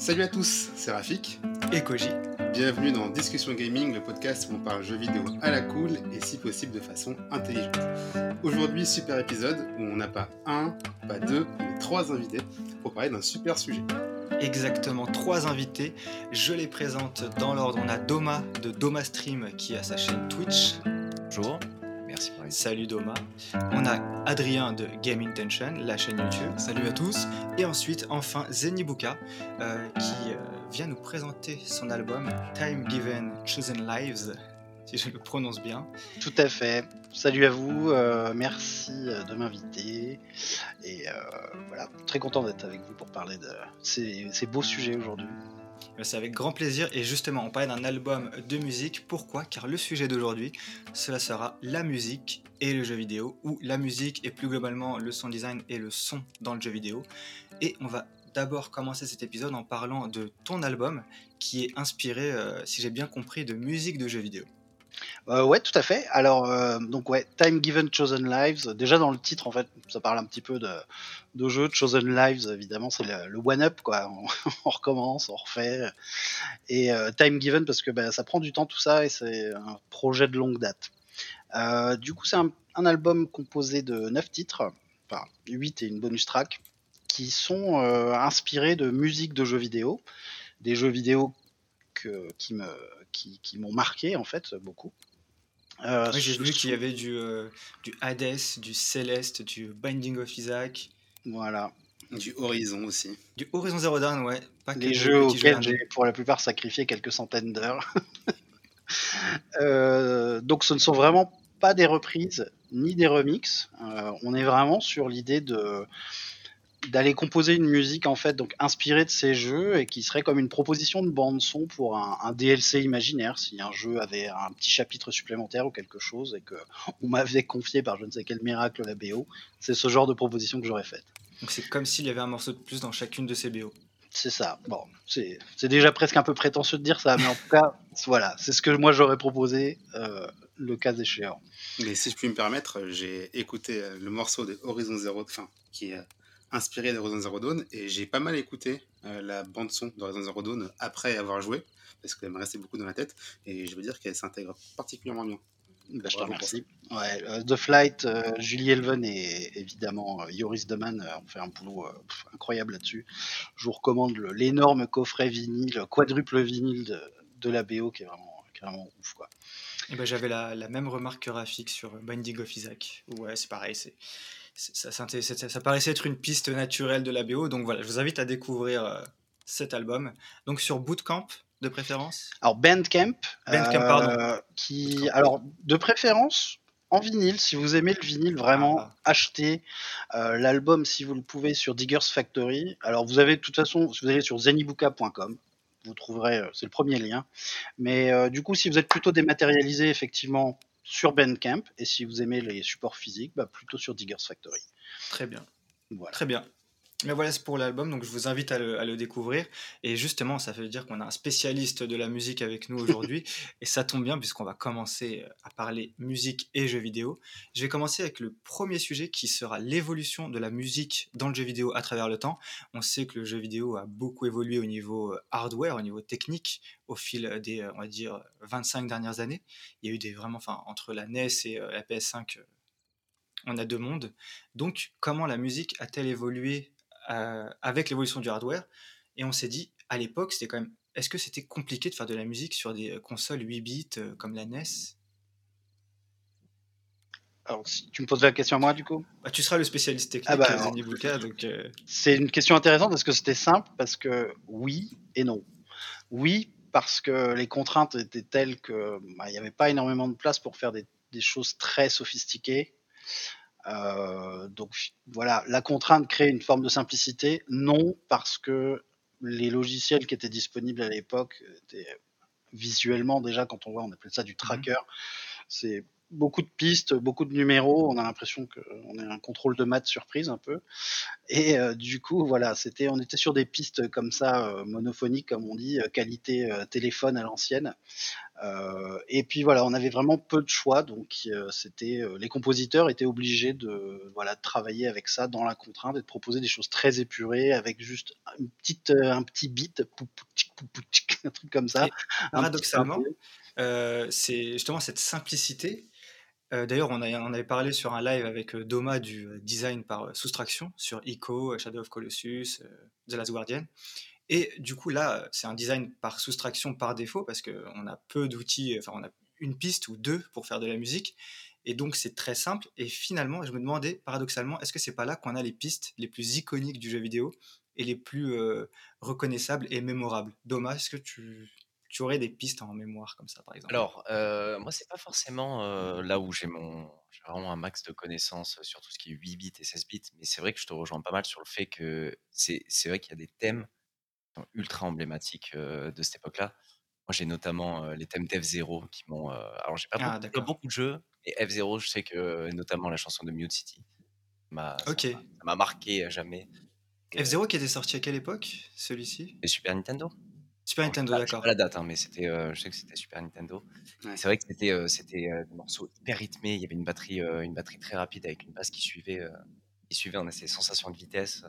Salut à tous, c'est Rafik. Et Koji. Bienvenue dans Discussion Gaming, le podcast où on parle jeux vidéo à la cool et si possible de façon intelligente. Aujourd'hui, super épisode où on n'a pas un, pas deux, mais trois invités pour parler d'un super sujet. Exactement, trois invités. Je les présente dans l'ordre. On a Doma de Doma Stream qui a sa chaîne Twitch. Bonjour. Merci Salut Doma. On a Adrien de Game Intention, la chaîne YouTube. Salut à tous. Et ensuite, enfin, Zenibuka euh, qui euh, vient nous présenter son album Time Given Chosen Lives, si je le prononce bien. Tout à fait. Salut à vous, euh, merci de m'inviter. Et voilà, très content d'être avec vous pour parler de ces, ces beaux sujets aujourd'hui. C'est avec grand plaisir et justement on parlait d'un album de musique. Pourquoi? Car le sujet d'aujourd'hui, cela sera la musique et le jeu vidéo, ou la musique et plus globalement le sound design et le son dans le jeu vidéo. Et on va d'abord commencer cet épisode en parlant de ton album qui est inspiré, euh, si j'ai bien compris, de musique de jeux vidéo. Euh, ouais, tout à fait. Alors, euh, donc ouais, Time Given Chosen Lives. Déjà dans le titre, en fait, ça parle un petit peu de, de jeu. Chosen Lives, évidemment, c'est le, one-up, quoi. On, recommence, on refait. Et euh, Time Given parce que bah, ça prend du temps tout ça et c'est un projet de longue date. Euh, du coup, c'est un, album composé de 9 titres, enfin 8 et une bonus track, qui sont inspirés de musique de jeux vidéo, des jeux vidéo qui me qui, m'ont marqué en fait beaucoup. Euh, j'ai vu qu'il y avait du, euh, du Hades, du Céleste, du Binding of Isaac. Voilà. Du Horizon aussi. Du Horizon Zero Dawn, ouais. Pas Les jeux auxquels j'ai pour la plupart sacrifié quelques centaines d'heures. euh, donc ce ne sont vraiment pas des reprises ni des remixes. Euh, on est vraiment sur l'idée de d'aller composer une musique en fait donc inspirée de ces jeux et qui serait comme une proposition de bande son pour un, un, DLC imaginaire si un jeu avait un petit chapitre supplémentaire ou quelque chose et que on m'avait confié par je ne sais quel miracle la BO c'est ce genre de proposition que j'aurais faite. Donc c'est comme s'il y avait un morceau de plus dans chacune de ces BO c'est ça. Bon c'est déjà presque un peu prétentieux de dire ça mais en tout cas voilà c'est ce que moi j'aurais proposé euh, le cas échéant. Mais si je puis me permettre j'ai écouté le morceau de Horizon Zero fin qui est inspiré de Horizon Zero Dawn et j'ai pas mal écouté euh, la bande son de Horizon Zero Dawn après avoir joué parce qu'elle me restait beaucoup dans la tête et je veux dire qu'elle s'intègre particulièrement bien. Bah, je te remercie. Ouais, euh, The Flight, euh, Julie Elven et évidemment Yoris Deman ont fait un boulot pff, incroyable là-dessus. Je vous recommande l'énorme coffret vinyle, quadruple vinyle de, de, la BO qui est vraiment, qui est vraiment ouf. Quoi. Et ben, J'avais la, la, même remarque graphique sur Binding of Isaac. Ouais, c'est pareil, c'est ça, ça, ça, paraissait être une piste naturelle de la BO. Donc voilà, je vous invite à découvrir euh, cet album. Donc sur Bootcamp de préférence? Alors Bandcamp. Bandcamp, pardon. Euh, qui, alors de préférence en vinyle, si vous aimez le vinyle, vraiment ah. achetez euh, l'album si vous le pouvez sur Diggers Factory. Alors vous avez de toute façon, si vous allez sur zenibuka.com, vous trouverez, c'est le premier lien. Mais du coup, si vous êtes plutôt dématérialisé, effectivement, sur Bandcamp. Et si vous aimez les supports physiques, bah plutôt sur Diggers Factory. Très bien. Voilà. Très bien. Mais voilà, c'est pour l'album, donc je vous invite à le, à le, découvrir. Et justement, ça veut dire qu'on a un spécialiste de la musique avec nous aujourd'hui. et ça tombe bien, puisqu'on va commencer à parler musique et jeux vidéo. Je vais commencer avec le premier sujet qui sera l'évolution de la musique dans le jeu vidéo à travers le temps. On sait que le jeu vidéo a beaucoup évolué au niveau euh, hardware, au niveau technique, au fil des, euh, on va dire, 25 dernières années. Il y a eu des vraiment, enfin, entre la NES et euh, la PS5, on a deux mondes. Donc, comment la musique a-t-elle évolué euh, avec l'évolution du hardware. Et on s'est dit, à l'époque, c'était quand même. Est-ce que c'était compliqué de faire de la musique sur des euh, consoles 8 bits euh, comme la NES alors, si tu me poses la question à moi, du coup? Bah, Tu seras le spécialiste technique, ah bah, donc... C'est une question intéressante parce que c'était simple, parce que oui et non. Oui, parce que les contraintes étaient telles qu'il bah, n'y avait pas énormément de place pour faire des, des choses très sophistiquées. Euh, donc voilà, la contrainte crée une forme de simplicité. Non, parce que les logiciels qui étaient disponibles à l'époque étaient visuellement déjà, quand on voit, on appelait ça du mmh tracker. C'est beaucoup de pistes, beaucoup de numéros. On a l'impression qu'on est un contrôle de maths surprise un peu. Et euh, du coup, voilà, c'était, on était sur des pistes comme ça, euh, monophoniques comme on dit, euh, qualité euh, téléphone à l'ancienne. Et puis voilà, on avait vraiment peu de choix, donc c'était les compositeurs étaient obligés de voilà de travailler avec ça dans la contrainte et de proposer des choses très épurées avec juste une petite un petit beat, un truc comme ça. paradoxalement, c'est justement cette simplicité D'ailleurs, on, on, avait parlé sur un live avec Doma du design par soustraction sur Ico, Shadow of Colossus, The Last Guardian. Et du coup, là, c'est un design par soustraction par défaut parce qu'on a peu d'outils, enfin, on a une piste ou deux pour faire de la musique. Et donc, c'est très simple. Et finalement, je me demandais, paradoxalement, est-ce que c'est pas là qu'on a les pistes les plus iconiques du jeu vidéo et les plus reconnaissables et mémorables? Doma, est-ce que tu, tu aurais des pistes en mémoire comme ça, par exemple? Alors, euh, moi, c'est pas forcément euh, là où j'ai mon, j'ai vraiment un max de connaissances sur tout ce qui est 8 bits et 16 bits, mais c'est vrai que je te rejoins pas mal sur le fait que c'est, vrai qu'il y a des thèmes sont ultra emblématiques de cette époque-là. Moi, j'ai notamment les thèmes d'F0 qui m'ont. alors, j'ai pas, ah, beaucoup, beaucoup, de jeux, et F0, je sais que notamment la chanson de Mute City, m'a, ça, m'a marqué à jamais. F0 qui était sorti à quelle époque, celui-ci? Et Super Nintendo Super Nintendo, d'accord. Pas la date, hein, mais c'était, euh, je sais que c'était Super Nintendo. C'est vrai que c'était, euh, c'était euh, des morceaux hyper rythmés. Il y avait une batterie, une batterie très rapide avec une basse qui suivait, qui suivait. On a ces sensations de vitesse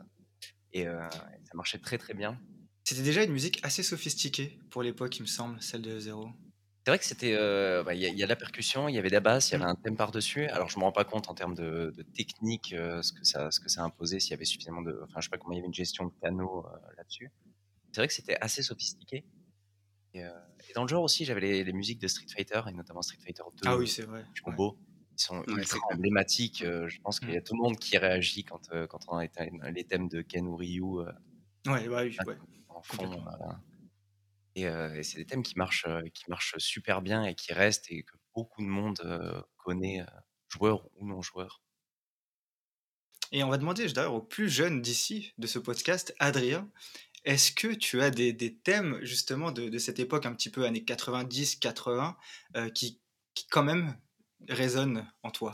et ça marchait très très bien. C'était déjà une musique assez sophistiquée pour l'époque, il me semble, celle de Zero. C'est vrai que c'était, bah, il y, a la percussion, il y avait de la basse, il y avait mmh. un thème par dessus. Alors je me rends pas compte en termes de, technique ce que ça, ce que ça imposait, s'il y avait suffisamment de, enfin je sais pas comment il y avait une gestion de canaux là-dessus c'est vrai que c'était assez sophistiqué. Et, euh, dans le genre aussi, j'avais les, musiques de Street Fighter, et notamment Street Fighter 2. Ah oui, c'est vrai. Du combo. Ils sont ultra emblématiques. Euh, je pense qu'il y a mmh. tout le monde qui réagit quand, euh, quand on a les thèmes de Ken ou Ryu. ouais, bah oui, ouais. En fond. Et, c'est des thèmes qui marchent, qui marchent super bien et qui restent et que beaucoup de monde connaît, joueurs ou non joueurs. Et on va demander d'ailleurs au plus jeune d'ici, de ce podcast, Adrien, est-ce que tu as des, thèmes justement de, cette époque un petit peu années 90-80 euh, qui, qui quand même résonnent en toi?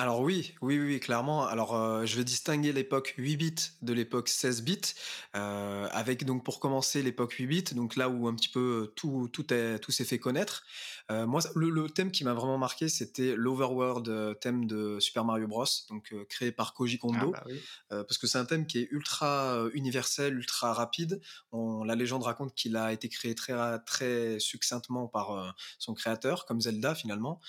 Alors oui, oui, oui, clairement. Alors euh, je vais distinguer l'époque 8 bits de l'époque 16 bits, euh, avec donc pour commencer l'époque 8 bits, donc là où un petit peu tout tout est tout s'est fait connaître. Euh, moi, le, thème qui m'a vraiment marqué, c'était l'Overworld thème de Super Mario Bros, donc créé par Koji Kondo, ah bah parce que c'est un thème qui est ultra universel, ultra rapide. On, la légende raconte qu'il a été créé très très succinctement par son créateur, comme Zelda finalement.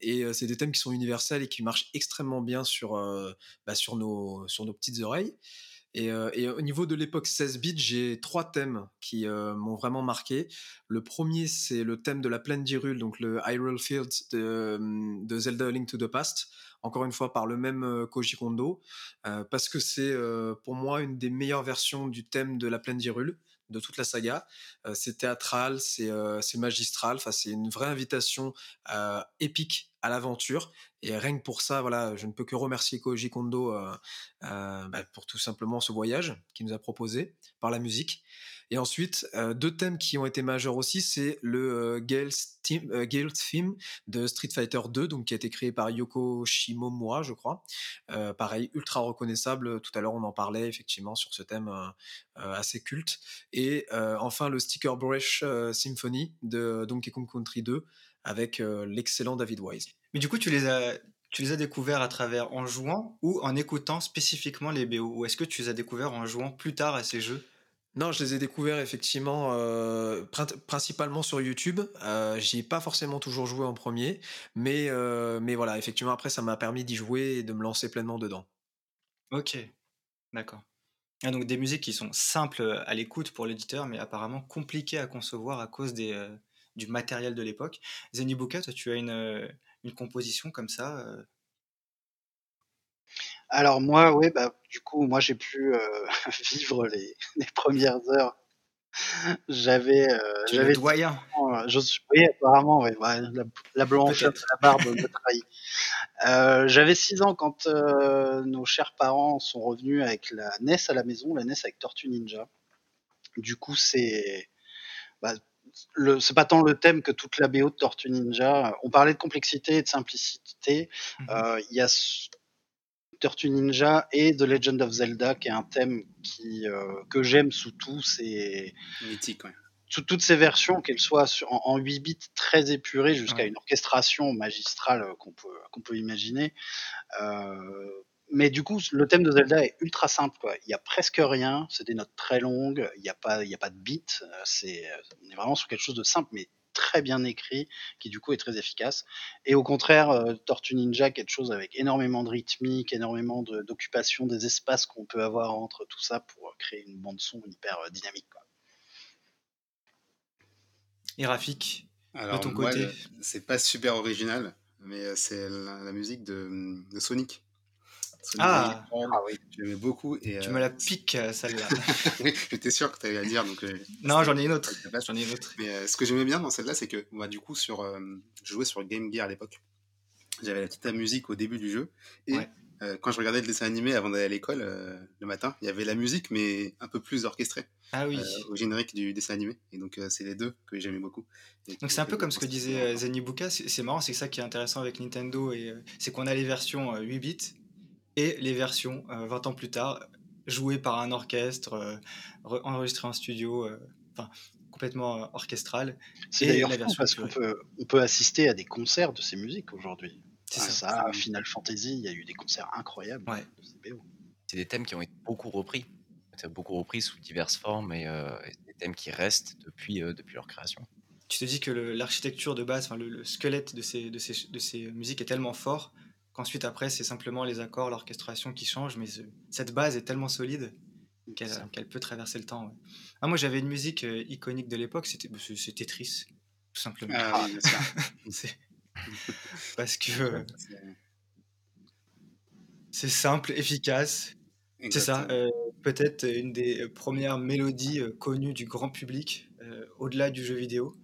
et c'est des thèmes qui sont universels qui marchent extrêmement bien sur, bah, sur, nos, sur nos petites oreilles. Et, au niveau de l'époque 16 bits, j'ai trois thèmes qui m'ont vraiment marqué. Le premier, c'est le thème de la plaine d'Hyrule, donc le Hyrule Fields de, de, Zelda Link to the Past, encore une fois par le même Koji Kondo, parce que c'est pour moi une des meilleures versions du thème de la plaine d'Hyrule de toute la saga. c'est théâtral, c'est magistral, enfin, c'est une vraie invitation épique à l'aventure. Et rien que pour ça, voilà, je ne peux que remercier Koji Kondo bah, pour tout simplement ce voyage qu'il nous a proposé par la musique. Et ensuite, deux thèmes qui ont été majeurs aussi, c'est le Gale's Theme, de Street Fighter 2, donc qui a été créé par Yoko Shimomura, je crois. pareil, ultra reconnaissable. Tout à l'heure, on en parlait effectivement sur ce thème assez culte. Et enfin, le Sticker Brush Symphony de Donkey Kong Country 2 avec l'excellent David Wise. Mais du coup, tu les as tu les as découverts à travers en jouant ou en écoutant spécifiquement les BO Ou est-ce que tu les as découverts en jouant plus tard à ces jeux? Non, je les ai découverts effectivement euh, principalement sur YouTube. Euh, J'y ai pas forcément toujours joué en premier, mais, euh, mais voilà, effectivement après ça m'a permis d'y jouer et de me lancer pleinement dedans. Ok, d'accord. Ah, donc des musiques qui sont simples à l'écoute pour l'éditeur, mais apparemment compliquées à concevoir à cause des, du matériel de l'époque. Zenibuka, toi tu as une, une composition comme ça alors moi, oui, bah, du coup, moi j'ai pu euh, vivre les, les, premières heures. J'avais, euh, j'avais doyen. Euh, je suis, oui, apparemment, ouais, bah, la, la blanche, la barbe me trahit. Euh, j'avais 6 ans quand euh, nos chers parents sont revenus avec la NES à la maison, la NES avec Tortue Ninja. Du coup, c'est bah, le, c'est pas tant le thème que toute la BO de Tortue Ninja. On parlait de complexité et de simplicité. Mmh euh, il y a Tortue Ninja et The Legend of Zelda, qui est un thème qui, euh, que j'aime sous. C'est mythique, ouais. toutes ces versions, qu'elles soient en, 8 bits très épurées jusqu'à une orchestration magistrale euh, qu'on peut, qu'on peut imaginer. Euh, mais du coup, le thème de Zelda est ultra simple. Quoi. Il y a presque rien, c'est des notes très longues, il n'y a, pas, il a pas de beats. C'est, on est vraiment sur quelque chose de simple, mais très bien écrit, qui du coup est très efficace. Et au contraire, Tortue Ninja, quelque chose avec énormément de rythmique, énormément d'occupation des espaces qu'on peut avoir entre tout ça pour créer une bande son hyper dynamique. Quoi. Et Rafik, de ton côté? C'est pas super original, mais c'est la, musique de, Sonic. Ah, ah, oui, j'aimais beaucoup. Et, tu me la piques, celle-là. J'étais sûr que tu allais la dire. Donc, euh, non, j'en ai une autre. J'en ai une autre. Mais euh, ce que j'aimais bien dans celle-là, c'est que moi, du coup, sur, euh, je jouais sur Game Gear à l'époque. J'avais la petite musique au début du jeu. Et euh, quand je regardais le dessin animé avant d'aller à l'école euh, le matin, il y avait la musique, mais un peu plus orchestrée. Ah oui. Euh, au générique du dessin animé. Et donc, c'est les deux que j'aimais beaucoup. donc, c'est un peu comme ce que disait Zenibuka. C'est marrant, c'est ça qui est intéressant avec Nintendo. et C'est qu'on a les versions 8 bits et les versions 20 ans plus tard, jouées par un orchestre, enregistrées en studio. Enfin, complètement orchestral. C'est d'ailleurs parce qu'on peut, on peut assister à des concerts de ces musiques aujourd'hui. C'est ça, Final Fantasy, il y a eu des concerts incroyables C'est des thèmes qui ont été beaucoup repris, beaucoup repris sous diverses formes et, euh, des thèmes qui restent depuis, euh, depuis leur création. Tu te dis que l'architecture de base, le, le, squelette de ces, de, ces, de ces musiques est tellement fort qu'ensuite après c'est simplement les accords, l'orchestration qui changent, mais cette base est tellement solide qu'elle peut traverser le temps. Ah, moi j'avais une musique euh, iconique de l'époque, c'était Tetris, tout simplement. Ah, Parce que c'est simple, efficace. C'est ça. Euh, peut-être une des premières mélodies euh, connues du grand public euh, au-delà du jeu vidéo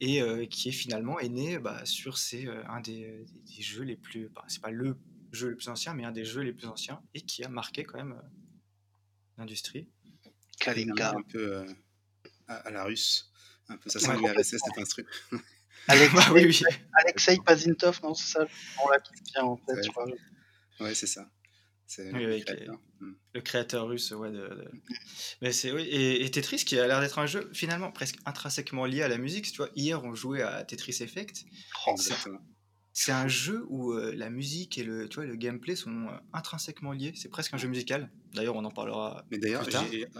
et qui est finalement est né bah, sur c'est un des, jeux les plus bah, c'est pas le jeu le plus ancien mais un des jeux les plus anciens et qui a marqué quand même l'industrie. Kalinka un peu à, la russe, un peu ça sent ouais, RSS cet instru. Alex, bah oui, oui. Alexei Pazintov, non, c'est ça le qui vient en tête, ouais. Ouais, c'est ça. C'est le, créateur. Hmm. le, créateur russe, ouais. De, Mais c'est oui. Et, Tetris, qui a l'air d'être un jeu finalement presque intrinsèquement lié à la musique. Tu vois, hier on jouait à Tetris Effect. Oh. C'est un jeu où euh, la musique et le, tu vois, le gameplay sont euh, intrinsèquement liés. C'est presque un jeu musical. D'ailleurs, on en parlera. Mais d'ailleurs,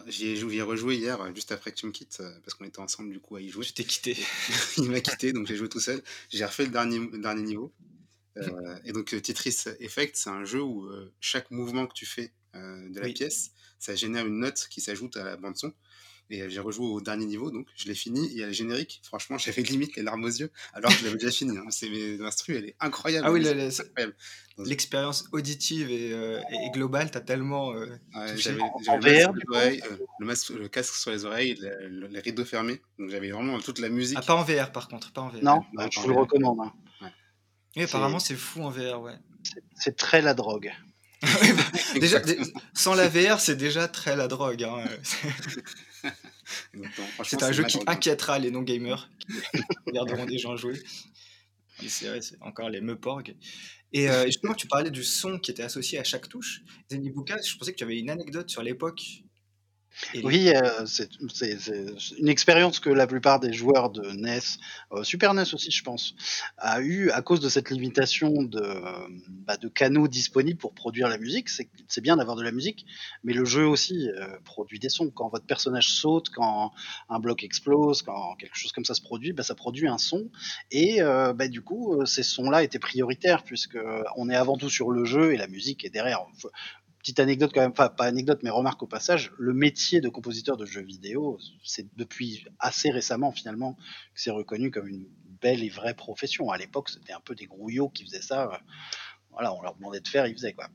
j'y ai, rejoué hier, euh, juste après que tu me quittes, parce qu'on était ensemble du coup à y jouer. Je t'ai quitté. Il m'a quitté, donc j'ai joué tout seul. J'ai refait le dernier, dernier niveau. Et donc, Tetris Effect, c'est un jeu où chaque mouvement que tu fais de la pièce, ça génère une note qui s'ajoute à la bande-son. Et j'ai rejoué au dernier niveau, donc je l'ai fini. Il y a le générique. Franchement, j'avais limite les larmes aux yeux, alors que je l'avais déjà fini. Hein. C'est l'instru, elle est incroyable. Ah oui, l'expérience auditive et, euh, globale, t'as tellement. Euh, j'avais le, masque, le, casque sur les oreilles, les rideaux fermés. Donc j'avais vraiment toute la musique. Ah, pas en VR par contre, pas en VR. Non, je vous le recommande. Hein. Oui, apparemment, c'est fou en VR, ouais. C'est très la drogue. Bah, déjà, sans la VR, c'est déjà très la drogue. Hein. c'est un jeu qui inquiétera les non-gamers qui regarderont des gens jouer. C'est vrai, c'est encore les meuporg. Et euh, justement, tu parlais du son qui était associé à chaque touche. Zenibuka, je pensais que tu avais une anecdote sur l'époque oui, euh, c'est une expérience que la plupart des joueurs de NES, euh, Super NES aussi, je pense, a eu à cause de cette limitation de, bah, de canaux disponibles pour produire la musique. C'est bien d'avoir de la musique, mais le jeu aussi euh, produit des sons. Quand votre personnage saute, quand un bloc explose, quand quelque chose comme ça se produit, bah, ça produit un son. Et bah, du coup, ces sons-là étaient prioritaires puisque on est avant tout sur le jeu et la musique est derrière petite anecdote quand même, enfin pas anecdote mais remarque au passage, le métier de compositeur de jeux vidéo, c'est depuis assez récemment finalement que c'est reconnu comme une belle et vraie profession. À l'époque, c'était un peu des grouillots qui faisaient ça. Voilà, on leur demandait de faire, ils faisaient quoi.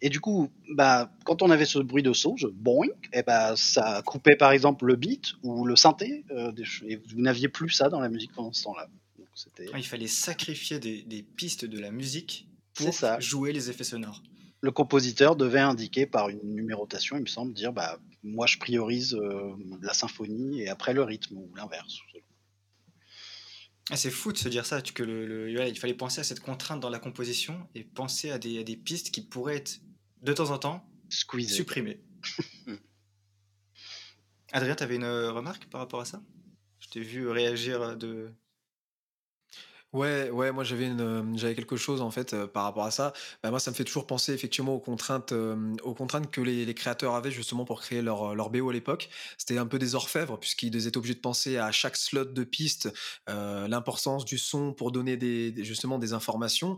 Et du coup, bah, quand on avait ce bruit de saut, boing, et bah, ça coupait par exemple le beat ou le synthé, euh, et vous n'aviez plus ça dans la musique pendant ce temps-là. Ah, il fallait sacrifier des, des, pistes de la musique pour jouer les effets sonores le compositeur devait indiquer par une numérotation, il me semble, dire bah, moi je priorise euh, la symphonie et après le rythme ou l'inverse. Ah, c'est fou de se dire ça, que le, il fallait penser à cette contrainte dans la composition et penser à des, des pistes qui pourraient être de temps en temps supprimées. Adrien, tu avais une remarque par rapport à ça? Je t'ai vu réagir de, Ouais, ouais, moi j'avais une, j'avais quelque chose en fait par rapport à ça. Bah, moi, ça me fait toujours penser effectivement aux contraintes, aux contraintes que les, les créateurs avaient justement pour créer leur, leur BO à l'époque. C'était un peu des orfèvres puisqu'ils étaient obligés de penser à chaque slot de piste, l'importance du son pour donner des, justement des informations,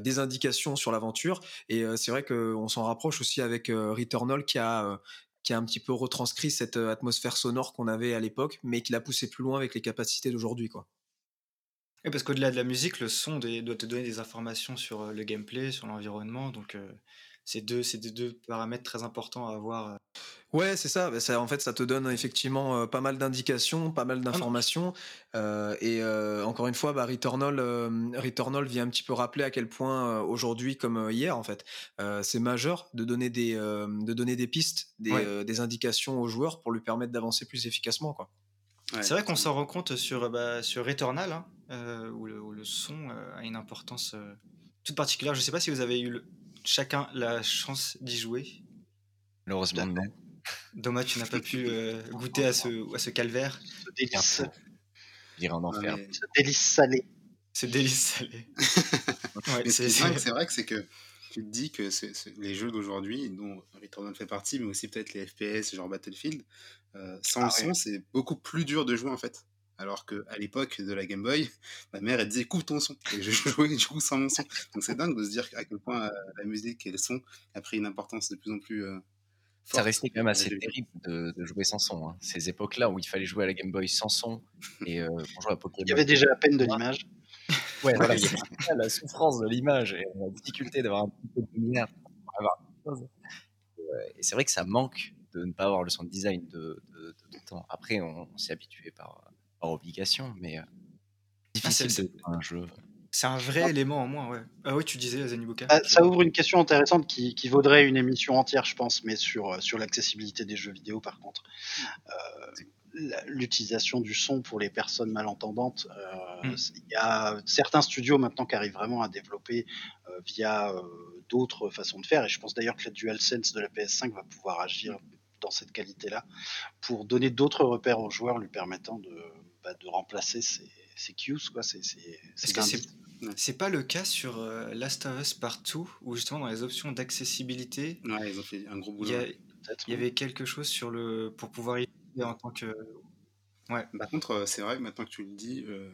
des indications sur l'aventure. Et c'est vrai qu'on s'en rapproche aussi avec Returnal qui a qui a un petit peu retranscrit cette atmosphère sonore qu'on avait à l'époque, mais qui l'a poussé plus loin avec les capacités d'aujourd'hui, quoi. Oui, parce qu'au-delà de la musique, le son doit te donner des informations sur euh, le gameplay, sur l'environnement. Donc, euh, c'est deux, des deux paramètres très importants à avoir. Euh. Ouais, c'est ça. Bah, ça. En fait, ça te donne effectivement pas mal d'indications, pas mal ah d'informations. et encore une fois, bah, Returnal, Returnal vient un petit peu rappeler à quel point aujourd'hui, comme hier, en fait, c'est majeur de donner des, de donner des pistes, des, des indications aux joueurs pour lui permettre d'avancer plus efficacement, quoi. c'est vrai qu'on s'en rend compte sur, bah, sur Returnal. Hein. Euh, où, le, son euh, a une importance euh, toute particulière. Je ne sais pas si vous avez eu chacun la chance d'y jouer. Malheureusement, non. Dommage, tu n'as pas pu goûter à ce, à ce calvaire. Ce délice. Dire en enfer. Ce délice salé. Ce délice salé. c'est vrai que c'est que tu te dis que les jeux d'aujourd'hui, dont Returnal fait partie, mais aussi peut-être les FPS, genre Battlefield, sans le ah son, c'est beaucoup plus dur de jouer en fait. Alors qu'à l'époque de la Game Boy, ma mère, elle disait coupe ton son. Et je jouais du coup sans mon son. Donc c'est dingue de se dire à quel point euh, la musique et le son a pris une importance de plus en plus. Euh, forte ça restait quand même assez terrible de, jouer sans son. Hein. Ces époques-là où il fallait jouer à la Game Boy sans son et euh, à Pokémon. Il y avait déjà la peine de l'image. Ouais, voilà, il y avait la souffrance de l'image et la difficulté d'avoir un petit peu de lumière pour avoir Et c'est vrai que ça manque de ne pas avoir le son de design de, de, temps. Après, on s'est habitué par par obligation, mais euh, ah, difficile de un jeu. C'est un vrai ah. élément en moins, ouais. Ah oui, tu disais, Zenibuka. Ah, ça ouvre une question intéressante qui, qui, vaudrait une émission entière, je pense, mais sur, euh, sur l'accessibilité des jeux vidéo, par contre. Euh, L'utilisation du son pour les personnes malentendantes, euh, hmm. il y a certains studios maintenant qui arrivent vraiment à développer euh, via d'autres façons de faire, et je pense d'ailleurs que la DualSense de la PS5 va pouvoir agir dans cette qualité-là pour donner d'autres repères aux joueurs lui permettant de, bah, de remplacer ces, cues. Quoi. C'est, c'est, pas le cas sur euh, Last of Us Partout, où justement dans les options d'accessibilité, ouais, ils ont fait un gros boulot. Il y, avait quelque chose sur le pour pouvoir y en tant que. Ouais. Par contre, euh, c'est vrai que maintenant que tu le dis, euh,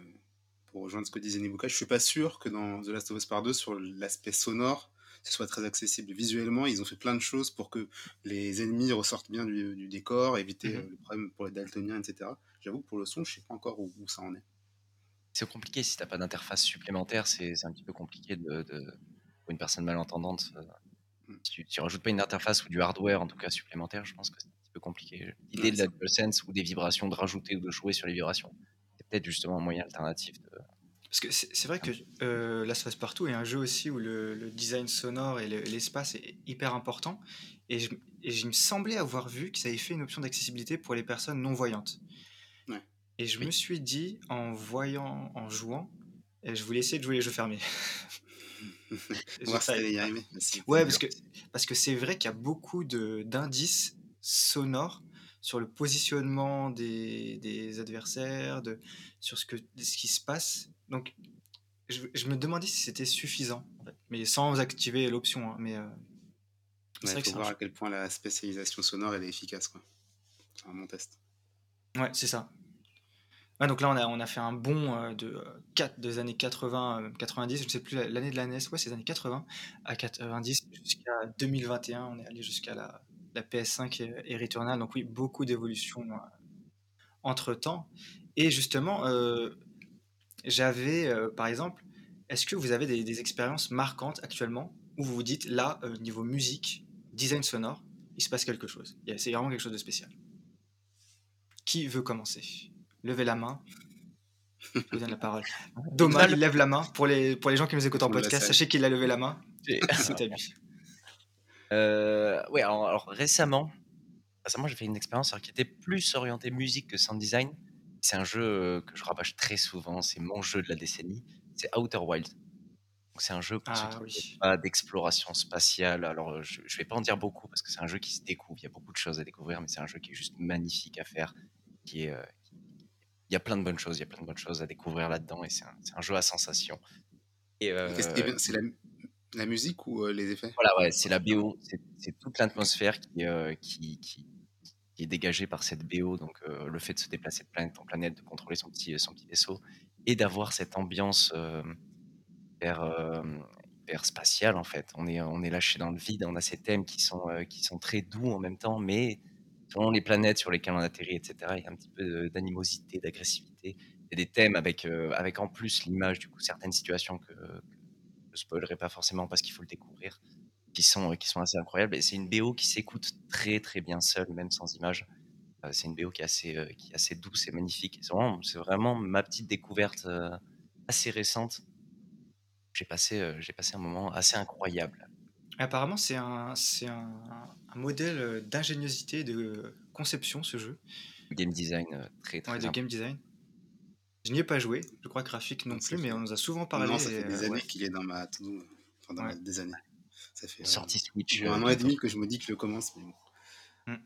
pour rejoindre ce que disait Nibuka, je suis pas sûr que dans The Last of Us Part 2, sur l'aspect sonore, ce soit très accessible. Visuellement, ils ont fait plein de choses pour que les ennemis ressortent bien du, décor, éviter mmh le problème pour les daltoniens, etc. J'avoue que pour le son, je sais pas encore où, ça en est. C'est compliqué si tu n'as pas d'interface supplémentaire, c'est un petit peu compliqué de, pour une personne malentendante. Euh, mmh. Si tu, ne rajoutes pas une interface ou du hardware en tout cas supplémentaire, je pense que c'est un petit peu compliqué. L'idée de la DualSense ou des vibrations, de rajouter ou de jouer sur les vibrations, c'est peut-être justement un moyen alternatif de, parce que c'est vrai que euh, Last of Us Partout est un jeu aussi où le, design sonore et l'espace est hyper important. Et, je, me semblait avoir vu qu'ils avaient fait une option d'accessibilité pour les personnes non voyantes. Et je me suis dit, en voyant, en jouant, et je voulais essayer de jouer les jeux fermés. Voir ça y arriver. Ouais, parce que parce que c'est vrai qu'il y a beaucoup d'indices sonores sur le positionnement des, des, adversaires, de, sur ce, que, ce qui se passe. Donc, je, me demandais si c'était suffisant, mais sans activer l'option. Hein, mais euh, il faut voir à quel point la spécialisation sonore elle est efficace. C'est un bon test. Ouais, c'est ça. Donc là, on a, on a fait un bond euh, de, 4, euh, des années 80, 90, je ne sais plus l'année de la NES, ouais, c'est les années 80 à 90 jusqu'à 2021. On est allé jusqu'à la, la PS5 et, Returnal. Donc oui, beaucoup d'évolutions euh, entre temps. Et justement, euh, j'avais, euh, par exemple, est-ce que vous avez des, expériences marquantes actuellement où vous vous dites, là, niveau musique, design sonore, il se passe quelque chose. C'est vraiment quelque chose de spécial? Qui veut commencer? Levez la main. Je vous donne la parole. Thomas, il lève la main. Pour les, pour les gens qui nous écoutent en podcast, sachez qu'il a levé la main. C'est à lui. Euh, ouais, alors, récemment, récemment j'ai fait une expérience qui était plus orientée musique que sound design. C'est un jeu euh, que je rabâche très souvent, c'est mon jeu de la décennie, c'est Outer Wild. C'est un jeu ah d'exploration spatiale. Alors, je ne vais pas en dire beaucoup parce que c'est un jeu qui se découvre. Il y a beaucoup de choses à découvrir, mais c'est un jeu qui est juste magnifique à faire, qui est, euh, il y a plein de bonnes choses, il y a plein de bonnes choses à découvrir là-dedans et c'est un, jeu à sensation. Et c'est la, musique ou les effets? Voilà, ouais, c'est la BO, c'est toute l'atmosphère qui, qui, qui, est dégagée par cette BO, donc le fait de se déplacer de planète en planète, de contrôler son petit, son petit vaisseau et d'avoir cette ambiance hyper, hyper, spatiale en fait. On est, on est lâché dans le vide, on a ces thèmes qui sont, qui sont très doux en même temps, mais selon les planètes sur lesquelles on atterrit, etc., il y a un petit peu d'animosité, d'agressivité. Il y a des thèmes avec, euh, avec en plus l'image, du coup, certaines situations que, je ne spoilerai pas forcément parce qu'il faut le découvrir, qui sont, qui sont assez incroyables. Et c'est une BO qui s'écoute très, très bien seule, même sans image. Euh, c'est une BO qui est assez, euh, qui est assez douce et magnifique. C'est vraiment, vraiment, ma petite découverte assez récente. J'ai passé, j'ai passé un moment assez incroyable. Apparemment, c'est un, c'est un, modèle d'ingéniosité, de conception, ce jeu. Game design très très Ouais, de game design. Je n'y ai pas joué, je crois graphique non plus, mais on nous a souvent parlé. Non, ça fait des années qu'il est dans ma des années. Ça fait Sortie Switch. un an et demi que je me dis que je commence, mais bon. Hmm.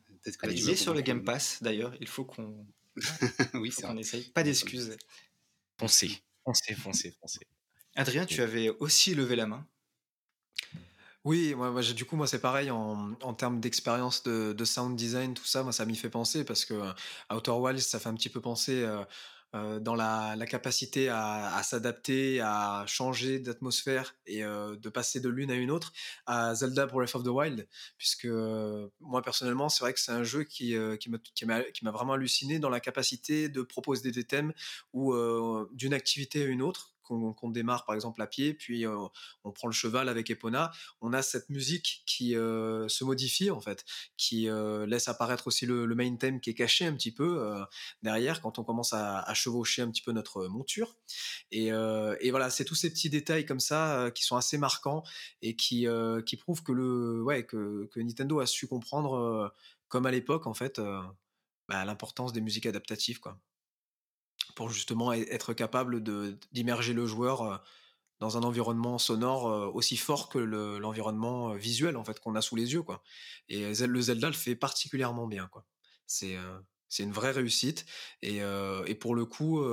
il est sur le Game Pass d'ailleurs, il faut qu'on oui, qu'on essaye. Pas d'excuses. Foncez, foncez, foncez, foncez. Adrien, tu avais aussi levé la main. Oui, moi, du coup, moi, c'est pareil en, en termes d'expérience de, de sound design, tout ça, moi, ça m'y fait penser parce que euh, Outer Wilds, ça fait un petit peu penser euh, euh, dans la, la capacité à, à s'adapter, à changer d'atmosphère et de passer de l'une à une autre à Zelda Breath of the Wild, puisque moi, personnellement, c'est vrai que c'est un jeu qui, qui m'a vraiment halluciné dans la capacité de proposer des thèmes ou d'une activité à une autre qu'on démarre par exemple à pied, puis euh, on prend le cheval avec Epona, on a cette musique qui euh, se modifie en fait, qui euh, laisse apparaître aussi le, main theme qui est caché un petit peu derrière quand on commence à, chevaucher un petit peu notre monture. Et, voilà, c'est tous ces petits détails comme ça qui sont assez marquants et qui, prouvent que, Nintendo a su comprendre, comme à l'époque en fait, bah, l'importance des musiques adaptatives quoi pour justement être capable d'immerger le joueur dans un environnement sonore aussi fort que l'environnement visuel en fait qu'on a sous les yeux quoi. Et le Zelda le fait particulièrement bien quoi. C'est c'est une vraie réussite et, et pour le coup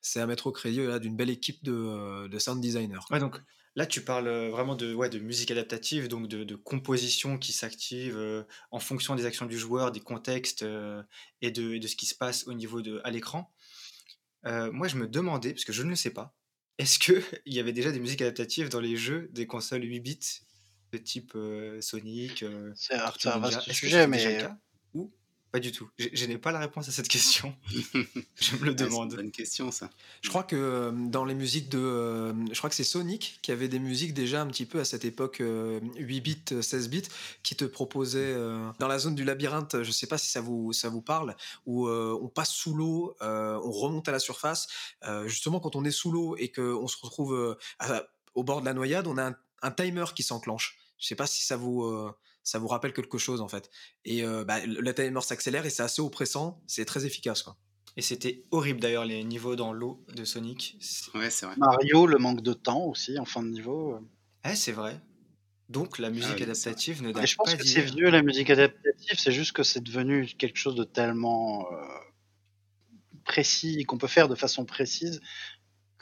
c'est à mettre au crédit d'une belle équipe de, sound designers. Donc là tu parles vraiment de, ouais, de musique adaptative, donc de, de composition qui s'active en fonction des actions du joueur, des contextes et, de, de, ce qui se passe au niveau de à l'écran. Euh, moi, je me demandais, parce que je ne le sais pas, est-ce qu'il y avait déjà des musiques adaptatives dans les jeux des consoles 8 bits de type euh, Sonic euh, C'est un vaste sujet, mais. Pas du tout. Je, n'ai pas la réponse à cette question. je me le demande. c'est une bonne question, ça. Je crois que euh, dans les musiques de. Euh, je crois que c'est Sonic qui avait des musiques déjà un petit peu à cette époque 8 euh, bits, 16 bits, qui te proposait dans la zone du labyrinthe, je ne sais pas si ça vous, ça vous parle, où on passe sous l'eau, on remonte à la surface. justement, quand on est sous l'eau et qu'on se retrouve au bord de la noyade, on a un, un timer qui s'enclenche. Je ne sais pas si ça vous ça vous rappelle quelque chose en fait. Et euh, bah, le timer s'accélère et c'est assez oppressant, c'est très efficace quoi. Et c'était horrible d'ailleurs les niveaux dans l'eau de Sonic. Ouais, c'est vrai. Mario, le manque de temps aussi en fin de niveau. Eh, c'est vrai. Donc la musique ah adaptative ne date Je pense que c'est vieux la musique adaptative, c'est juste que c'est devenu quelque chose de tellement euh, précis et qu'on peut faire de façon précise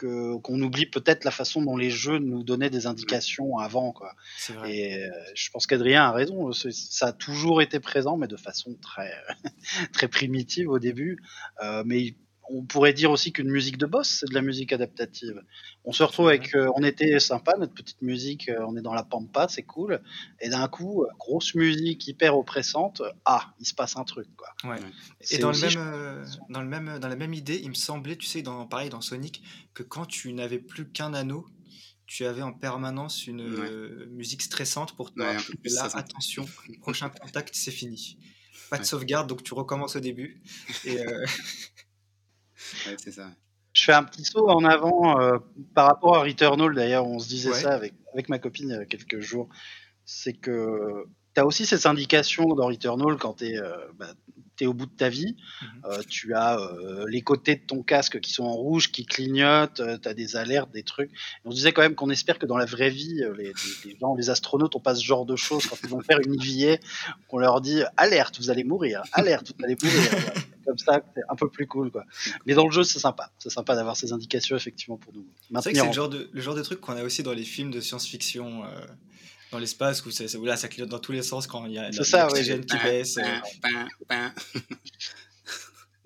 qu'on oublie peut-être la façon dont les jeux nous donnaient des indications avant. Quoi. Vrai. Et euh, je pense qu'Adrien a raison. Ça a toujours été présent, mais de façon très, très primitive au début. Euh, mais on pourrait dire aussi qu'une musique de boss, c'est de la musique adaptative. On se retrouve avec, euh, on était sympa, notre petite musique, euh, on est dans la pampa, c'est cool. Et d'un coup, euh, grosse musique hyper oppressante, ah, il se passe un truc, quoi. Ouais. Et dans, le même, dans, le même, dans la même idée, il me semblait, tu sais, dans, pareil dans Sonic, que quand tu n'avais plus qu'un anneau, tu avais en permanence une musique stressante pour toi. là, attention, prochain contact, c'est fini. Pas de sauvegarde, donc tu recommences au début. Et, c'est ça. Je fais un petit saut en avant euh, par rapport à Returnal. D'ailleurs, on se disait ça avec, avec ma copine il y a quelques jours. C'est que tu as aussi ces indications dans Returnal quand tu es, euh, bah, au bout de ta vie. Mmh euh, tu as euh, les côtés de ton casque qui sont en rouge, qui clignotent, tu as des alertes, des trucs. on disait quand même qu'on espère que dans la vraie vie, les, les, gens, les astronautes, ont pas ce genre de choses quand ils vont faire une IVA, qu'on leur dit alerte, vous allez mourir, alerte, vous allez mourir. Comme ça, c'est un peu plus cool. Quoi. Mais dans le jeu, c'est sympa. C'est sympa d'avoir ces indications effectivement pour nous. C'est le genre, de, le genre de truc qu'on a aussi dans les films de science-fiction dans l'espace où, où, là ça clignote dans tous les sens quand il y a l'oxygène qui baisse. Euh.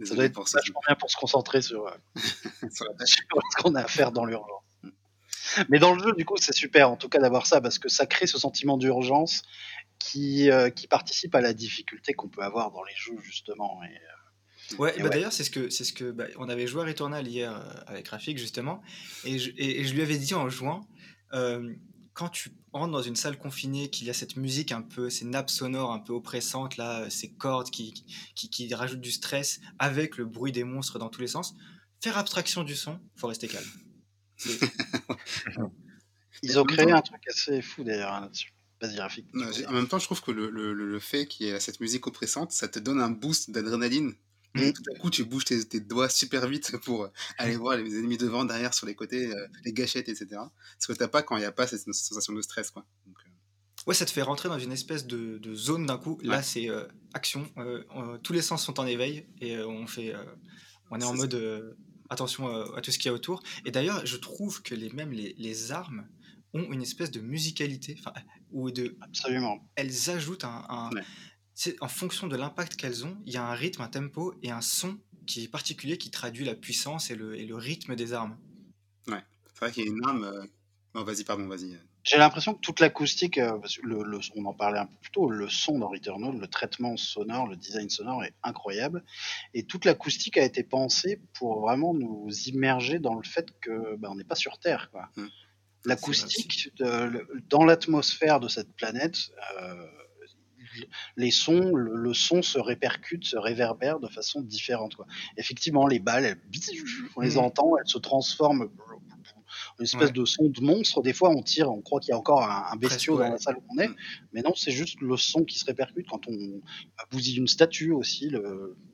ça doit être pour ça, bien pour se concentrer sur, euh, sur ce qu'on a à faire dans l'urgence. Mais dans le jeu, du coup, c'est super en tout cas d'avoir ça parce que ça crée ce sentiment d'urgence qui, euh, qui participe à la difficulté qu'on peut avoir dans les jeux justement. Et, ouais, bah d'ailleurs, c'est ce que, c'est ce que bah, on avait joué à Returnal hier avec Rafik justement, et je, et, je lui avais dit en jouant, quand tu rentres dans une salle confinée, qu'il y a cette musique un peu, ces nappes sonores un peu oppressantes, là, ces cordes qui, qui, qui, rajoutent du stress, avec le bruit des monstres dans tous les sens, faire abstraction du son, faut rester calme. Ils ont créé un truc assez fou d'ailleurs hein, là-dessus. Vas-y, Rafik. En même temps, je trouve que le, le, le fait qu'il y ait cette musique oppressante, ça te donne un boost d'adrénaline Mmh. Tout à coup, tu bouges tes, doigts super vite pour aller voir les ennemis devant, derrière, sur les côtés, euh, les gâchettes, etc. Ce que t'as pas quand il n'y a pas cette sensation de stress, quoi. Euh. Ouais, ça te fait rentrer dans une espèce de, zone d'un coup. Là, c'est euh, action. tous les sens sont en éveil et on fait, on est en mode attention à tout ce qu'il y a autour. Et d'ailleurs, je trouve que les, même les, armes ont une espèce de musicalité, ou de. Absolument. Elles ajoutent un, c'est en fonction de l'impact qu'elles ont, il y a un rythme, un tempo et un son qui est particulier qui traduit la puissance et le, et le rythme des armes. Ouais, c'est vrai qu'il y a une arme. Euh, non, vas-y, pardon, vas-y. J'ai l'impression que toute l'acoustique, euh, le, on en parlait un peu plus tôt, le son dans Returnal, le traitement sonore, le design sonore est incroyable. Et toute l'acoustique a été pensée pour vraiment nous immerger dans le fait que bah, on n'est pas sur Terre. Quoi. Mmh. L'acoustique, dans l'atmosphère de cette planète, euh, les sons, le, son se répercute, se réverbère de façon différente. Quoi. Effectivement, les balles, on les mmh. entend, elles se transforment en une espèce de son de monstre. Des fois, on tire, on croit qu'il y a encore un, bestiau dans la salle où on est, mmh. mais non, c'est juste le son qui se répercute quand on bousille une statue aussi,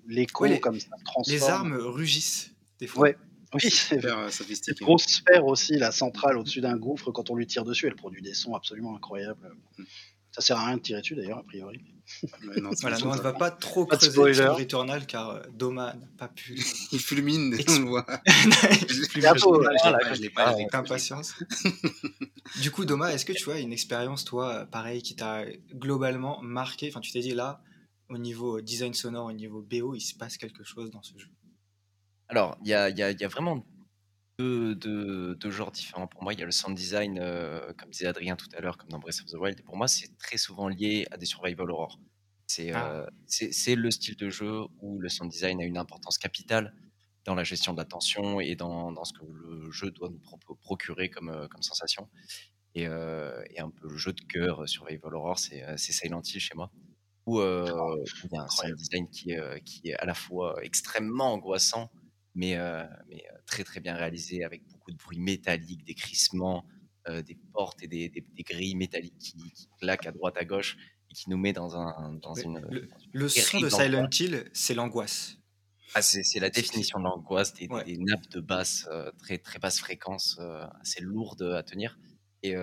l'écho comme ça transforme. Les armes rugissent des fois. Oui, c'est euh, Cette grosse sphère aussi, la centrale au-dessus d'un gouffre, quand on lui tire dessus, elle produit des sons absolument incroyables. Mmh. Ça sert à rien de tirer dessus d'ailleurs, a priori. non, voilà, on ne va pas trop creuser sur Returnal car euh, Doma n'a pas pu. Il fulmine, on le voit. je l'ai pas, avec impatience. du coup, Doma, est-ce que tu as une expérience, toi, pareil, qui t'a globalement marqué? Enfin, tu t'es dit là, au niveau design sonore, au niveau BO, il se passe quelque chose dans ce jeu Alors, il y a, y, a, y a, vraiment deux, genres différents. Pour moi, il y a le sound design, euh, comme disait Adrien tout à l'heure, comme dans Breath of the Wild. Et pour moi, c'est très souvent lié à des survival horror. C'est ah. euh, le style de jeu où le sound design a une importance capitale dans la gestion de l'attention et dans, dans, ce que le jeu doit nous procurer comme, euh, comme sensation. Et, et, un peu le jeu de cœur survival horror, c'est Silent Hill chez moi. Où, où il y a un sound design qui, qui est à la fois extrêmement angoissant mais, euh, mais euh, très très bien réalisé avec beaucoup de bruit métallique, des crissements, euh, des portes et des, des, grilles métalliques qui, claquent à droite à gauche et qui nous met dans, un, dans une. Le, son de Silent Hill, c'est l'angoisse. Ah, c'est la définition de l'angoisse, des, des, nappes de basse, très, très basse fréquence, assez lourdes à tenir. Et,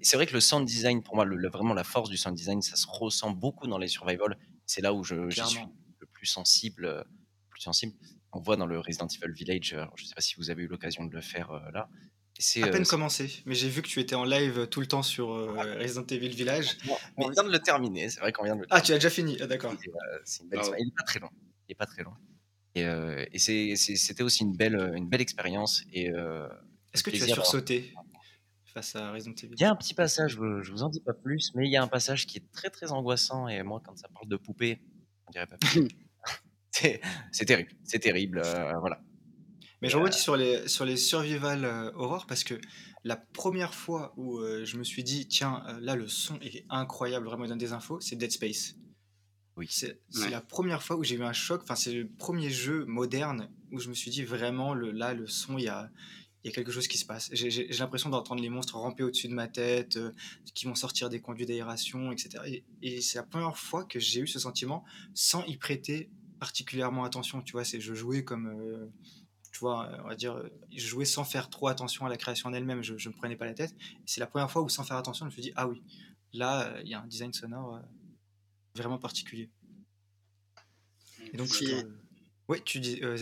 c'est vrai que le sound design, pour moi, le, vraiment la force du sound design, ça se ressent beaucoup dans les survival. C'est là où je, je, suis le plus sensible. Plus sensible on voit dans le Resident Evil Village. je ne sais pas si vous avez eu l'occasion de le faire euh, là. C'est à peine euh, commencé, mais j'ai vu que tu étais en live tout le temps sur euh, Resident Evil Village. On vient de le terminer, c'est vrai qu'on vient de le Ah, tu as déjà fini, ah, d'accord. Il n'est pas très long. Il est pas très long. Et, et c'était aussi une belle, une belle expérience. Et Est-ce que tu as sursauté face à Resident Evil? Il y a un petit passage, je, je vous en dis pas plus, mais il y a un passage qui est très très angoissant. Et moi, quand ça parle de poupée, on dirait pas plus. c'est terrible, c'est terrible, euh, voilà. Mais je rebondis euh, sur les, sur les survival euh, horror parce que la première fois où je me suis dit, tiens, là le son est incroyable, vraiment il donne des infos, c'est Dead Space. Oui. C'est la première fois où j'ai eu un choc, enfin c'est le premier jeu moderne où je me suis dit vraiment, le, là le son, il y a, il y a quelque chose qui se passe. J'ai l'impression d'entendre les monstres ramper au-dessus de ma tête, euh, qui vont sortir des conduits d'aération, etc. Et, c'est la première fois que j'ai eu ce sentiment sans y prêter particulièrement attention. Tu vois, c'est je jouais comme, euh, tu vois, on va dire, je jouais sans faire trop attention à la création en elle-même. Je, ne me prenais pas la tête. C'est la première fois où, sans faire attention, je me suis dit ah oui, là, il y a un design sonore vraiment particulier. Et donc, oui, tu dis euh,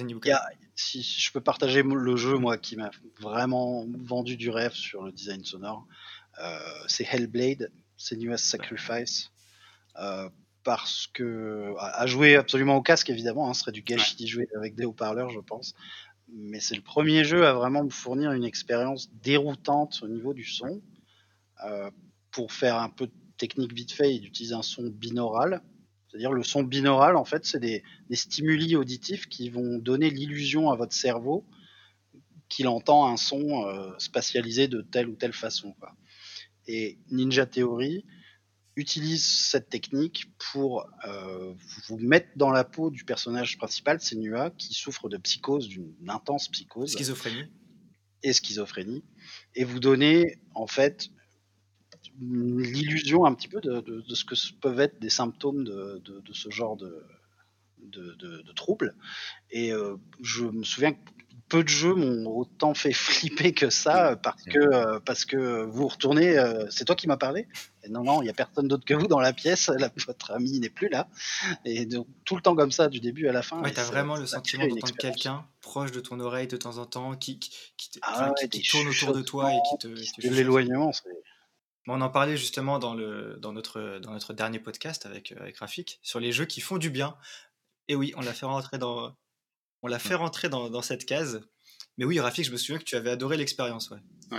si, je peux partager le jeu, moi, qui m'a vraiment vendu du rêve sur le design sonore, euh, c'est Hellblade, Senua's Sacrifice. Euh, parce que, à, jouer absolument au casque, évidemment, hein, ce serait du gâchis d'y jouer avec des haut-parleurs, je pense. Mais c'est le premier jeu à vraiment me fournir une expérience déroutante au niveau du son. Euh, pour faire un peu de technique vite fait, il utilise un son binaural c'est-à-dire le son binaural, en fait, c'est des, stimuli auditifs qui vont donner l'illusion à votre cerveau qu'il entend un son euh, spatialisé de telle ou telle façon. Et Ninja Theory utilise cette technique pour euh, vous mettre dans la peau du personnage principal, Senua, qui souffre de psychose, d'une intense psychose. Schizophrénie. Et schizophrénie. Et vous donner, en fait, l'illusion un petit peu de, ce que peuvent être des symptômes de, ce genre de, de, troubles. Et euh, je me souviens que peu de jeux m'ont autant fait flipper que ça parce que, euh, parce que vous retournez, euh, c'est toi qui m'as parlé? Non, non, il n'y a personne d'autre que vous dans la pièce, votre ami n'est plus là. Et donc, tout le temps comme ça, du début à la fin. Ouais, tu as vraiment le sentiment d'entendre quelqu'un proche de ton oreille de temps en temps qui, qui, qui, ah tourne autour de toi et qui te. L'éloignement, c'est on en parlait justement dans, le, dans, notre, dans notre dernier podcast avec, euh, avec Rafik sur les jeux qui font du bien. Et oui, on l'a fait rentrer dans, on l'a fait rentrer dans, cette case. Mais oui, Rafik, je me souviens que tu avais adoré l'expérience. Ouais.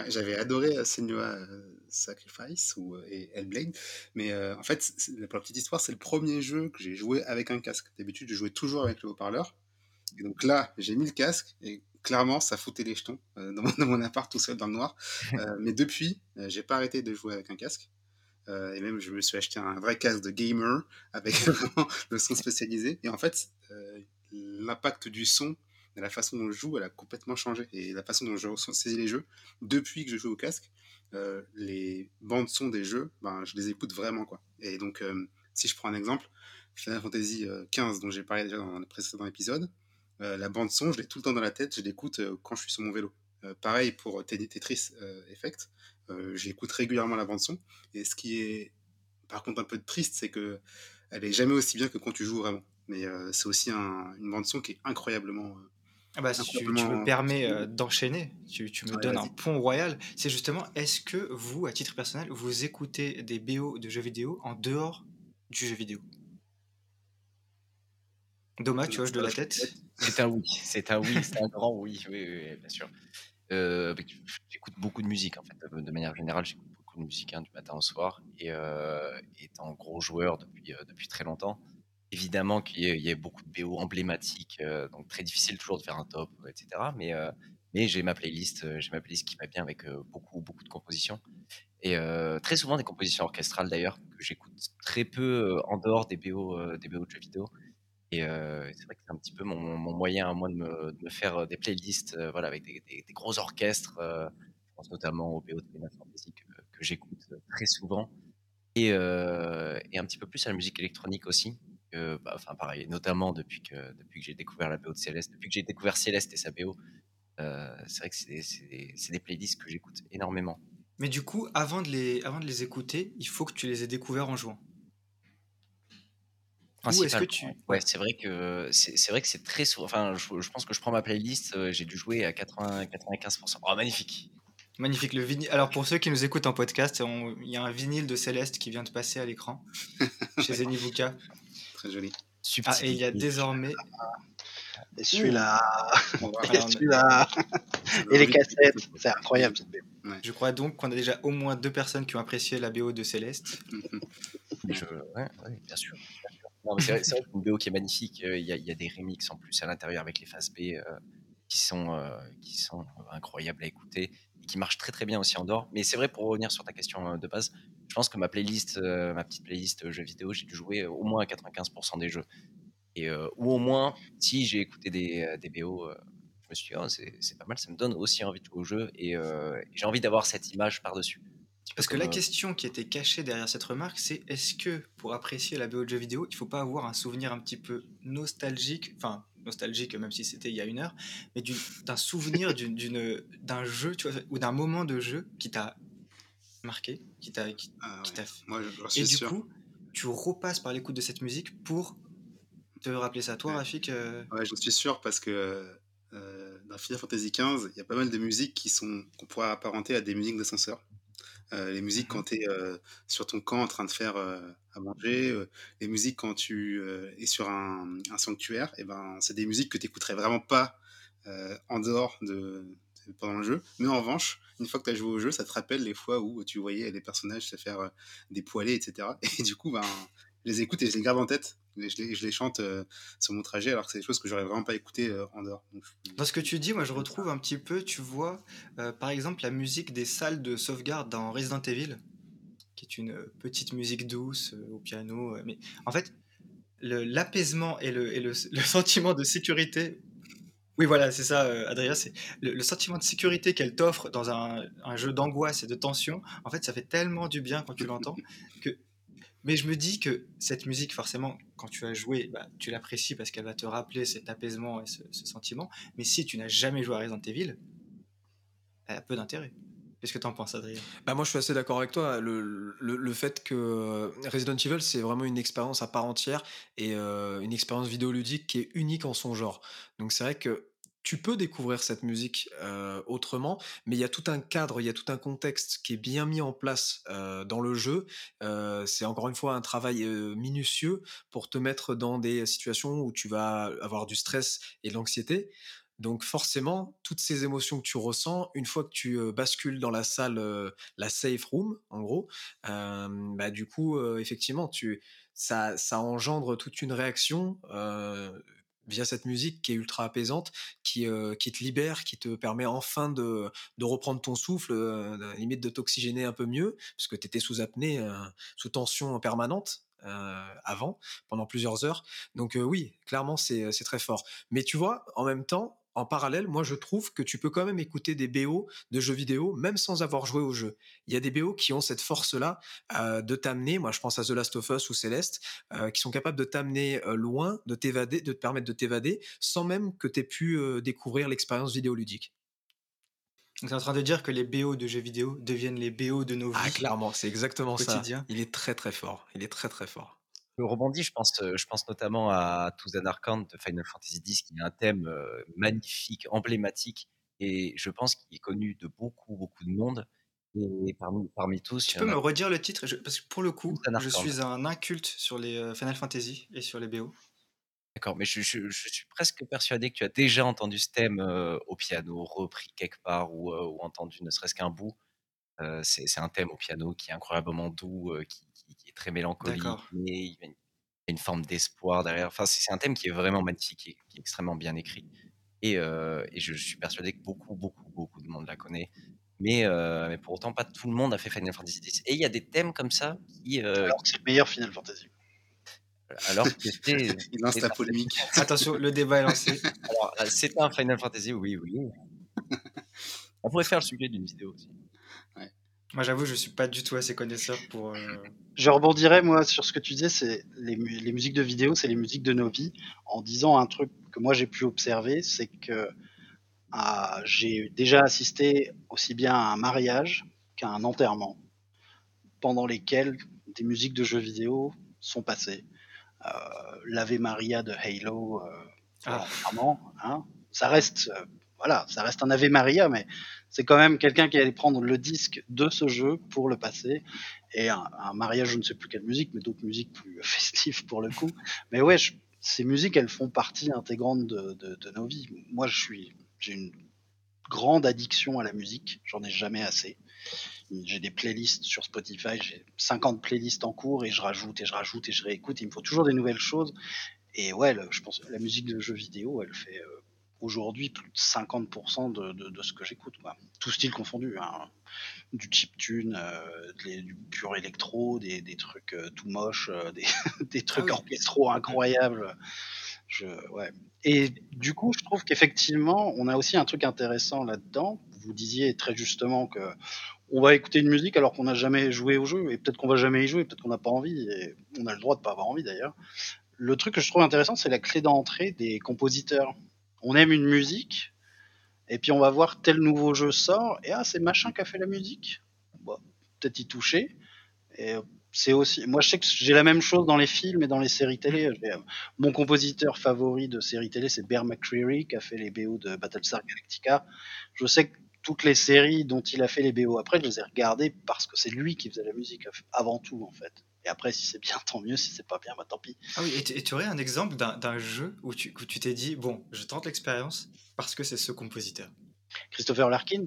j'avais adoré euh, Senua euh, Sacrifice ou, et Hellblade. Mais en fait, pour la petite histoire, c'est le premier jeu que j'ai joué avec un casque. D'habitude, je jouais toujours avec le haut-parleur. Et donc là, j'ai mis le casque et clairement, ça foutait les jetons euh, dans, mon, appart tout seul dans le noir. Euh, mais depuis, euh, j'ai pas arrêté de jouer avec un casque. et même, je me suis acheté un vrai casque de gamer avec le son spécialisé. Et en fait, l'impact du son la façon dont je joue, elle a complètement changé. Et la façon dont je saisis les jeux, depuis que je joue au casque, les bandes son des jeux, ben, je les écoute vraiment. Quoi. Et donc, si je prends un exemple, Final Fantasy XV, dont j'ai parlé déjà dans un précédent épisode, euh, la bande son, je l'ai tout le temps dans la tête, je l'écoute euh, quand je suis sur mon vélo. Euh, pareil pour Tetris Effect, j'écoute régulièrement la bande son. Et ce qui est par contre un peu triste, c'est que elle est jamais aussi bien que quand tu joues vraiment. Mais c'est aussi une bande son qui est incroyablement ah bah, si tu, me permets d'enchaîner, tu, me donnes un pont royal. C'est justement, est-ce que vous, à titre personnel, vous écoutez des BO de jeux vidéo en dehors du jeu vidéo? Dommage, tu hoches de la tête? C'est un oui, c'est un oui, c'est un grand oui, oui, oui, bien sûr. Euh, bah, j'écoute beaucoup de musique en fait, de manière générale, j'écoute beaucoup de musique hein, du matin au soir et euh, étant gros joueur depuis, euh, depuis très longtemps, évidemment qu'il y, a beaucoup de BO emblématiques, donc très difficile toujours de faire un top, etc. Mais, mais j'ai ma playlist, j'ai ma playlist qui va bien avec beaucoup, beaucoup de compositions et très souvent des compositions orchestrales d'ailleurs que j'écoute très peu en dehors des BO, des BO de jeux vidéo. Et c'est vrai que c'est un petit peu mon, moyen à moi de me, faire des playlists voilà, avec des, gros orchestres. je pense notamment au BO de Final Fantasy que, j'écoute très souvent. Et, et, un petit peu plus à la musique électronique aussi. Bah, enfin, pareil, notamment depuis que, depuis que j'ai découvert la BO de Céleste, depuis que j'ai découvert Céleste et sa BO. c'est vrai que c'est des, playlists que j'écoute énormément. Mais du coup, avant de, les, avant de les écouter, il faut que tu les aies découverts en jouant. Ou est-ce que tu... Ouais, c'est vrai que c'est vrai que c'est très souvent. Enfin, je, pense que je prends ma playlist, euh, j'ai dû jouer à 80, 95%. Oh, magnifique. Magnifique. Le vinyle. Alors pour ceux qui nous écoutent en podcast, il y a un vinyle de Céleste qui vient de passer à l'écran chez Zenibuka. Très joli. Ah, et il y a désormais. Et celui-là. Et celui-là. et les cassettes. C'est incroyable cette BO. Je crois donc qu'on a déjà au moins deux personnes qui ont apprécié la BO de Céleste. Je... Ouais, bien sûr c'est vrai, vrai qu'une BO qui est magnifique. Euh, il y, a des remixes en plus à l'intérieur avec les phases B euh, qui, sont, euh, qui sont incroyables à écouter qui marchent très très bien aussi en dehors. Mais c'est vrai, pour revenir sur ta question de base, je pense que ma playlist, ma petite playlist jeux vidéo, j'ai dû jouer au moins à 95% des jeux. Et, ou au moins, si j'ai écouté des, des BO, je me suis dit, oh, c'est pas mal, ça me donne aussi envie de jouer au jeu et, j'ai envie d'avoir cette image par-dessus. Parce que la question qui était cachée derrière cette remarque, c'est est-ce que pour apprécier la BO de jeu vidéo, il faut pas avoir un souvenir un petit peu nostalgique, enfin nostalgique même si c'était il y a une heure, mais d'un souvenir d'un jeu, tu vois, ou d'un moment de jeu qui t'a marqué, qui t'a qui, ah. Moi, je, Et du coup, tu repasses par l'écoute de cette musique pour te rappeler ça. Toi, Rafik euh Ouais, je suis sûr parce que euh, dans Final Fantasy XV, il y a pas mal de musiques qui sont qu'on pourrait apparenter à des musiques d'ascenseur. Euh, les musiques mmh quand tu es sur ton camp en train de faire à manger, les musiques quand tu es sur un, sanctuaire, et ben, c'est des musiques que tu n'écouterais vraiment pas en dehors de, pendant le jeu. Mais en revanche, une fois que tu as joué au jeu, ça te rappelle les fois où tu voyais les personnages se faire des etc. Et du coup, ben, je les écoute et je les garde en tête. Je les, je les chante euh, sur mon trajet, alors que c'est des choses que j'aurais vraiment pas écoutées euh, en dehors. dans ce que tu dis, moi je retrouve un petit peu, tu vois, euh, par exemple la musique des salles de sauvegarde dans Resident Evil, qui est une petite musique douce au piano. mais en fait, l'apaisement et, le, et le, le, sentiment de sécurité. Oui, voilà, c'est ça, Adrien. C'est le, le, sentiment de sécurité qu'elle t'offre dans un, un jeu d'angoisse et de tension. En fait, ça fait tellement du bien quand tu l'entends que mais je me dis que cette musique, forcément, quand tu as joué, bah, tu l'apprécies parce qu'elle va te rappeler cet apaisement et ce, sentiment. Mais si tu n'as jamais joué à Resident Evil, elle a peu d'intérêt. Qu'est-ce que tu en penses, Adrien? Bah Moi, je suis assez d'accord avec toi. Le, le, fait que Resident Evil, c'est vraiment une expérience à part entière et euh, une expérience vidéoludique qui est unique en son genre. Donc, c'est vrai que tu peux découvrir cette musique autrement, mais il y a tout un cadre, il y a tout un contexte qui est bien mis en place dans le jeu. c'est encore une fois un travail minutieux pour te mettre dans des situations où tu vas avoir du stress et de l'anxiété. Donc forcément, toutes ces émotions que tu ressens, une fois que tu bascules dans la salle, la safe room, en gros, bah du coup, effectivement, tu, ça, ça engendre toute une réaction via cette musique qui est ultra apaisante, qui, euh, qui te libère, qui te permet enfin de, de reprendre ton souffle, euh, limite de t'oxygéner un peu mieux, parce que tu étais sous apnée, euh, sous tension permanente. avant, pendant plusieurs heures. Donc oui, clairement, c'est très fort. Mais tu vois, en même temps, en parallèle, moi je trouve que tu peux quand même écouter des BO de jeux vidéo même sans avoir joué au jeu. Il y a des BO qui ont cette force-là euh, de t'amener, moi je pense à The Last of Us ou Celeste, euh, qui sont capables de t'amener euh, loin, de t'évader, de te permettre de t'évader sans même que tu aies pu découvrir l'expérience vidéoludique. Tu es en train de dire que les BO de jeux vidéo deviennent les BO de nos ah, vies. Ah clairement, c'est exactement ça. Il est très très fort. Il est très très fort. Je rebondis, je pense, je pense notamment à Tuzan Arcand de Final Fantasy X, qui est un thème magnifique, emblématique, et je pense qu'il est connu de beaucoup, beaucoup de monde. Et parmi, parmi tous. Tu peux me redire le titre? Parce que pour le coup, je suis un inculte sur les Final Fantasy et sur les BO. D'accord, mais je, je, suis presque persuadé que tu as déjà entendu ce thème au piano, repris quelque part ou, ou entendu ne serait-ce qu'un bout. C'est un thème au piano qui est incroyablement doux, qui, qui, est très mélancolique, mais il y a une, forme d'espoir derrière. Enfin, c'est un thème qui est vraiment magnifique, qui est, extrêmement bien écrit. Et, euh, et, je suis persuadé que beaucoup, beaucoup, beaucoup de monde la connaît. Mais, euh, mais pour autant, pas tout le monde a fait Final Fantasy X. Et il y a des thèmes comme ça qui. Euh, alors que c'est le meilleur Final Fantasy. Alors que c'était. il lance la polémique. Attention, le débat est lancé. Alors, c'est un Final Fantasy, oui, oui. On pourrait faire le sujet d'une vidéo aussi. Moi, j'avoue, je suis pas du tout assez connaisseur pour. Euh, je rebondirais, moi, sur ce que tu disais, c'est les, les, musiques de vidéo, c'est les musiques de nos vies, en disant un truc que moi j'ai pu observer, c'est que ah, j'ai déjà assisté aussi bien à un mariage qu'à un enterrement, pendant lesquels des musiques de jeux vidéo sont passées. Euh, L'Ave Maria de Halo, euh, ah. hein, ça reste, voilà, ça reste un Ave Maria, mais c'est quand même quelqu'un qui allait prendre le disque de ce jeu pour le passer. Et un, mariage, je ne sais plus quelle musique, mais d'autres musiques plus festives pour le coup. Mais ouais, ces musiques, elles font partie intégrante de, nos vies. Moi, je suis, j'ai une grande addiction à la musique. J'en ai jamais assez. J'ai des playlists sur Spotify, j'ai 50 playlists en cours et je rajoute et je rajoute et je réécoute. Il me faut toujours des nouvelles choses. Et ouais, je pense la musique de jeux vidéo, elle fait euh, aujourd'hui plus de 50% de, de, ce que j'écoute. Tout style confondu. Hein. Du chiptune, euh, du pur électro, des, des trucs euh, tout moches, euh, des, des, trucs ah orchestraux incroyables. Je, ouais. Et du coup, je trouve qu'effectivement, on a aussi un truc intéressant là-dedans. Vous disiez très justement que on va écouter une musique alors qu'on n'a jamais joué au jeu, et peut-être qu'on va jamais y jouer, peut-être qu'on n'a pas envie, et on a le droit de pas avoir envie d'ailleurs. Le truc que je trouve intéressant, c'est la clé d'entrée des compositeurs. On aime une musique, et puis on va voir tel nouveau jeu sort, et ah, c'est machin qui a fait la musique. Bon, peut-être y toucher. Et c'est aussi, moi je sais que j'ai la même chose dans les films et dans les séries télé. Euh, mon compositeur favori de séries télé, c'est Bear McCreary qui a fait les BO de Battlestar Galactica. Je sais que toutes les séries dont il a fait les BO après, je les ai regardées parce que c'est lui qui faisait la musique avant tout en fait. Et après, si c'est bien, tant mieux. Si c'est pas bien, bah tant pis. Ah oui, et tu aurais un exemple d'un jeu où tu t'es dit, bon, je tente l'expérience parce que c'est ce compositeur Christopher Larkin,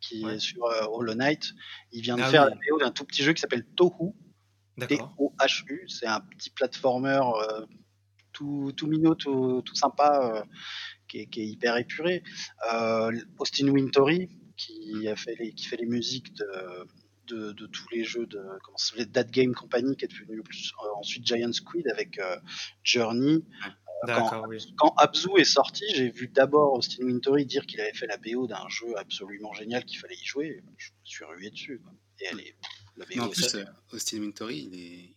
qui est sur euh, Hollow Knight, il vient de ah faire la BO d'un tout petit jeu qui s'appelle Tohu. T-O-H-U. C'est un petit platformer euh, tout, tout minot, tout, tout sympa. Euh, qui est, hyper épuré. Austin Wintory, qui, a fait les, qui fait les musiques de, de, tous les jeux de comment ça That Game Company, qui est devenu plus, euh, ensuite Giant Squid avec euh, Journey. Quand, quand, Abzu est sorti, j'ai vu d'abord Austin Wintory dire qu'il avait fait la BO d'un jeu absolument génial qu'il fallait y jouer. Je me suis rué dessus. Et elle est, la BO en plus, Austin Wintory,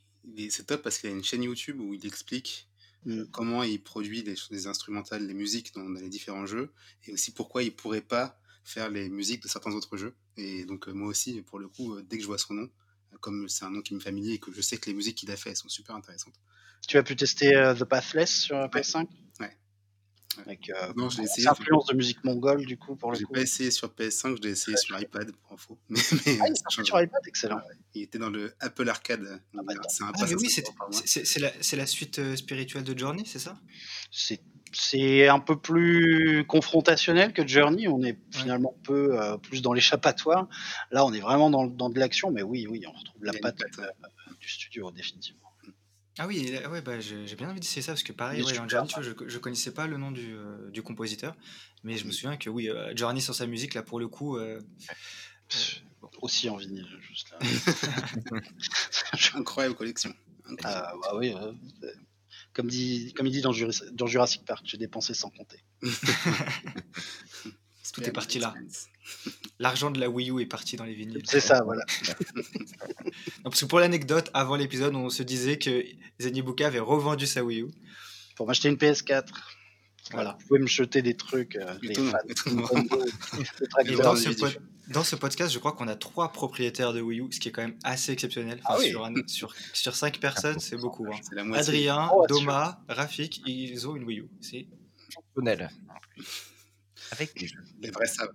c'est top parce qu'il a une chaîne YouTube où il explique Mm. comment il produit les, instrumentales, les musiques dans, les différents jeux, et aussi pourquoi il pourrait pas faire les musiques de certains autres jeux. Et donc euh, moi aussi, pour le coup, euh, dès que je vois son nom, comme c'est un nom qui me familier et que je sais que les musiques qu'il a fait sont super intéressantes. Tu as pu tester euh, The Pathless sur PS5 Ouais. Avec euh, non, influence de musique mongole, du coup, pour le coup. J'ai pas essayé sur PS5, je l'ai essayé sur iPad, pour info. Mais, ah, il est sur iPad, excellent. Il était dans le Apple Arcade. Ah, bah, c'est ah, oui, c'est la, la, suite euh, spirituelle de Journey, c'est ça? C'est un peu plus confrontationnel que Journey. On est finalement un peu euh, plus dans l'échappatoire. Là, on est vraiment dans, dans de l'action, mais oui, oui, on retrouve la patte du studio, définitivement. Ah oui, ouais, bah, j'ai bien envie d'essayer ça parce que pareil, ouais, Journey, je, je connaissais pas le nom du, euh, du compositeur, mais je me souviens que oui, euh, Journey sur sa musique, là pour le coup. Euh, aussi en vinyle, juste là. Incroyable collection. Ah, bah oui, comme, dit, comme il dit dans, dans Jurassic Park, j'ai dépensé sans compter. Tout est parti là? L'argent de la Wii U est parti dans les vinyles. C'est ça, voilà. parce que pour l'anecdote, avant l'épisode, on se disait que Zenibuka avait revendu sa Wii U. Pour m'acheter une PS4. Voilà. Vous pouvez me jeter des trucs. Euh, dans, ce podcast, je crois qu'on a trois propriétaires de Wii U, ce qui est quand même assez exceptionnel. Ah sur, sur, cinq personnes, c'est beaucoup. Hein. Adrien, oh, Doma, Rafik, ils ont une Wii U. C'est exceptionnel. Avec des jeux. Les vrais savent.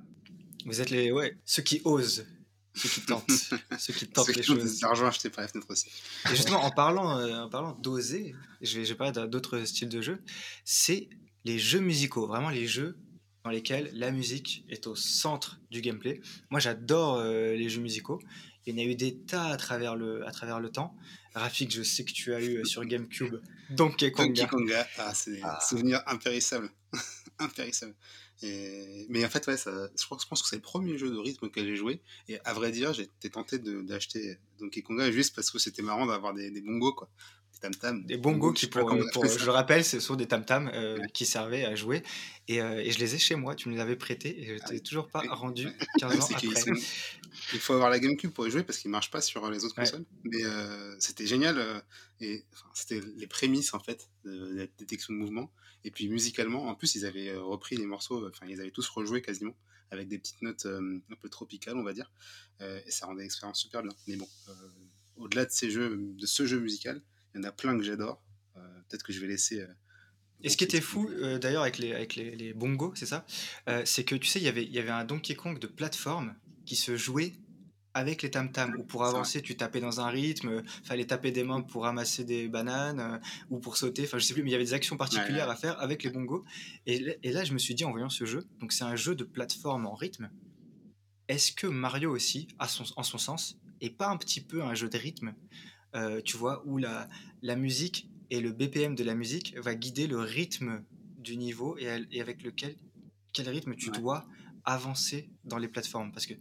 Vous êtes les, ouais, ceux qui osent, ceux qui tentent, ceux qui tentent les choses. L'argent acheté par Fnac aussi. Et justement, en parlant, euh, en parlant d'oser, je vais, je vais parler d'autres styles de jeux, c'est les jeux musicaux, vraiment les jeux dans lesquels la musique est au centre du gameplay. Moi, j'adore euh, les jeux musicaux. Il y en a eu des tas à travers le, à travers le temps. Rafik, je sais que tu as eu euh, sur GameCube Donkey Konga. Donkey Konga, ah, c'est un ah. souvenir impérissable. impérissable mais en fait, ouais, ça, je, pense, que c'est le premier jeu de rythme auquel j'ai joué. Et à vrai dire, j'étais tenté d'acheter Donkey Konga juste parce que c'était marrant d'avoir des, des, bongos, quoi. Des tam-tams. Des bongos qui, pour, je le rappelle, ce sont des tam-tams euh, qui servaient à jouer. Et, euh, et, je les ai chez moi, tu me les avais prêtés et je t'ai ah toujours pas rendu 15 ans après. Il faut avoir la GameCube pour y jouer parce qu'il marche pas sur les autres consoles. Mais euh, c'était génial. et c'était les prémices, en fait, de la détection de mouvement. Et puis musicalement, en plus, ils avaient euh, repris les morceaux, enfin, ils avaient tous rejoué quasiment, avec des petites notes euh, un peu tropicales, on va dire. Euh, et ça rendait l'expérience super bien. Mais bon, au-delà de ces jeux, de ce jeu musical, il y en a plein que j'adore. Peut-être que je vais laisser. Et ce qui était fou, d'ailleurs, avec les, avec les, les bongos, c'est ça, c'est que tu sais, y il y avait un Donkey Kong de plateforme qui se jouait avec les tam-tams, ou pour avancer, tu tapais dans un rythme, fallait taper des mains pour ramasser des bananes, euh, ou pour sauter, enfin je sais plus, mais il y avait des actions particulières à faire avec les bongos. Et, et, là, je me suis dit en voyant ce jeu, donc c'est un jeu de plateforme en rythme, est-ce que Mario aussi, à son, en son sens, est pas un petit peu un jeu de rythme, euh, tu vois, où la, la musique et le BPM de la musique va guider le rythme du niveau et, et avec lequel, quel rythme tu dois avancer dans les plateformes, parce que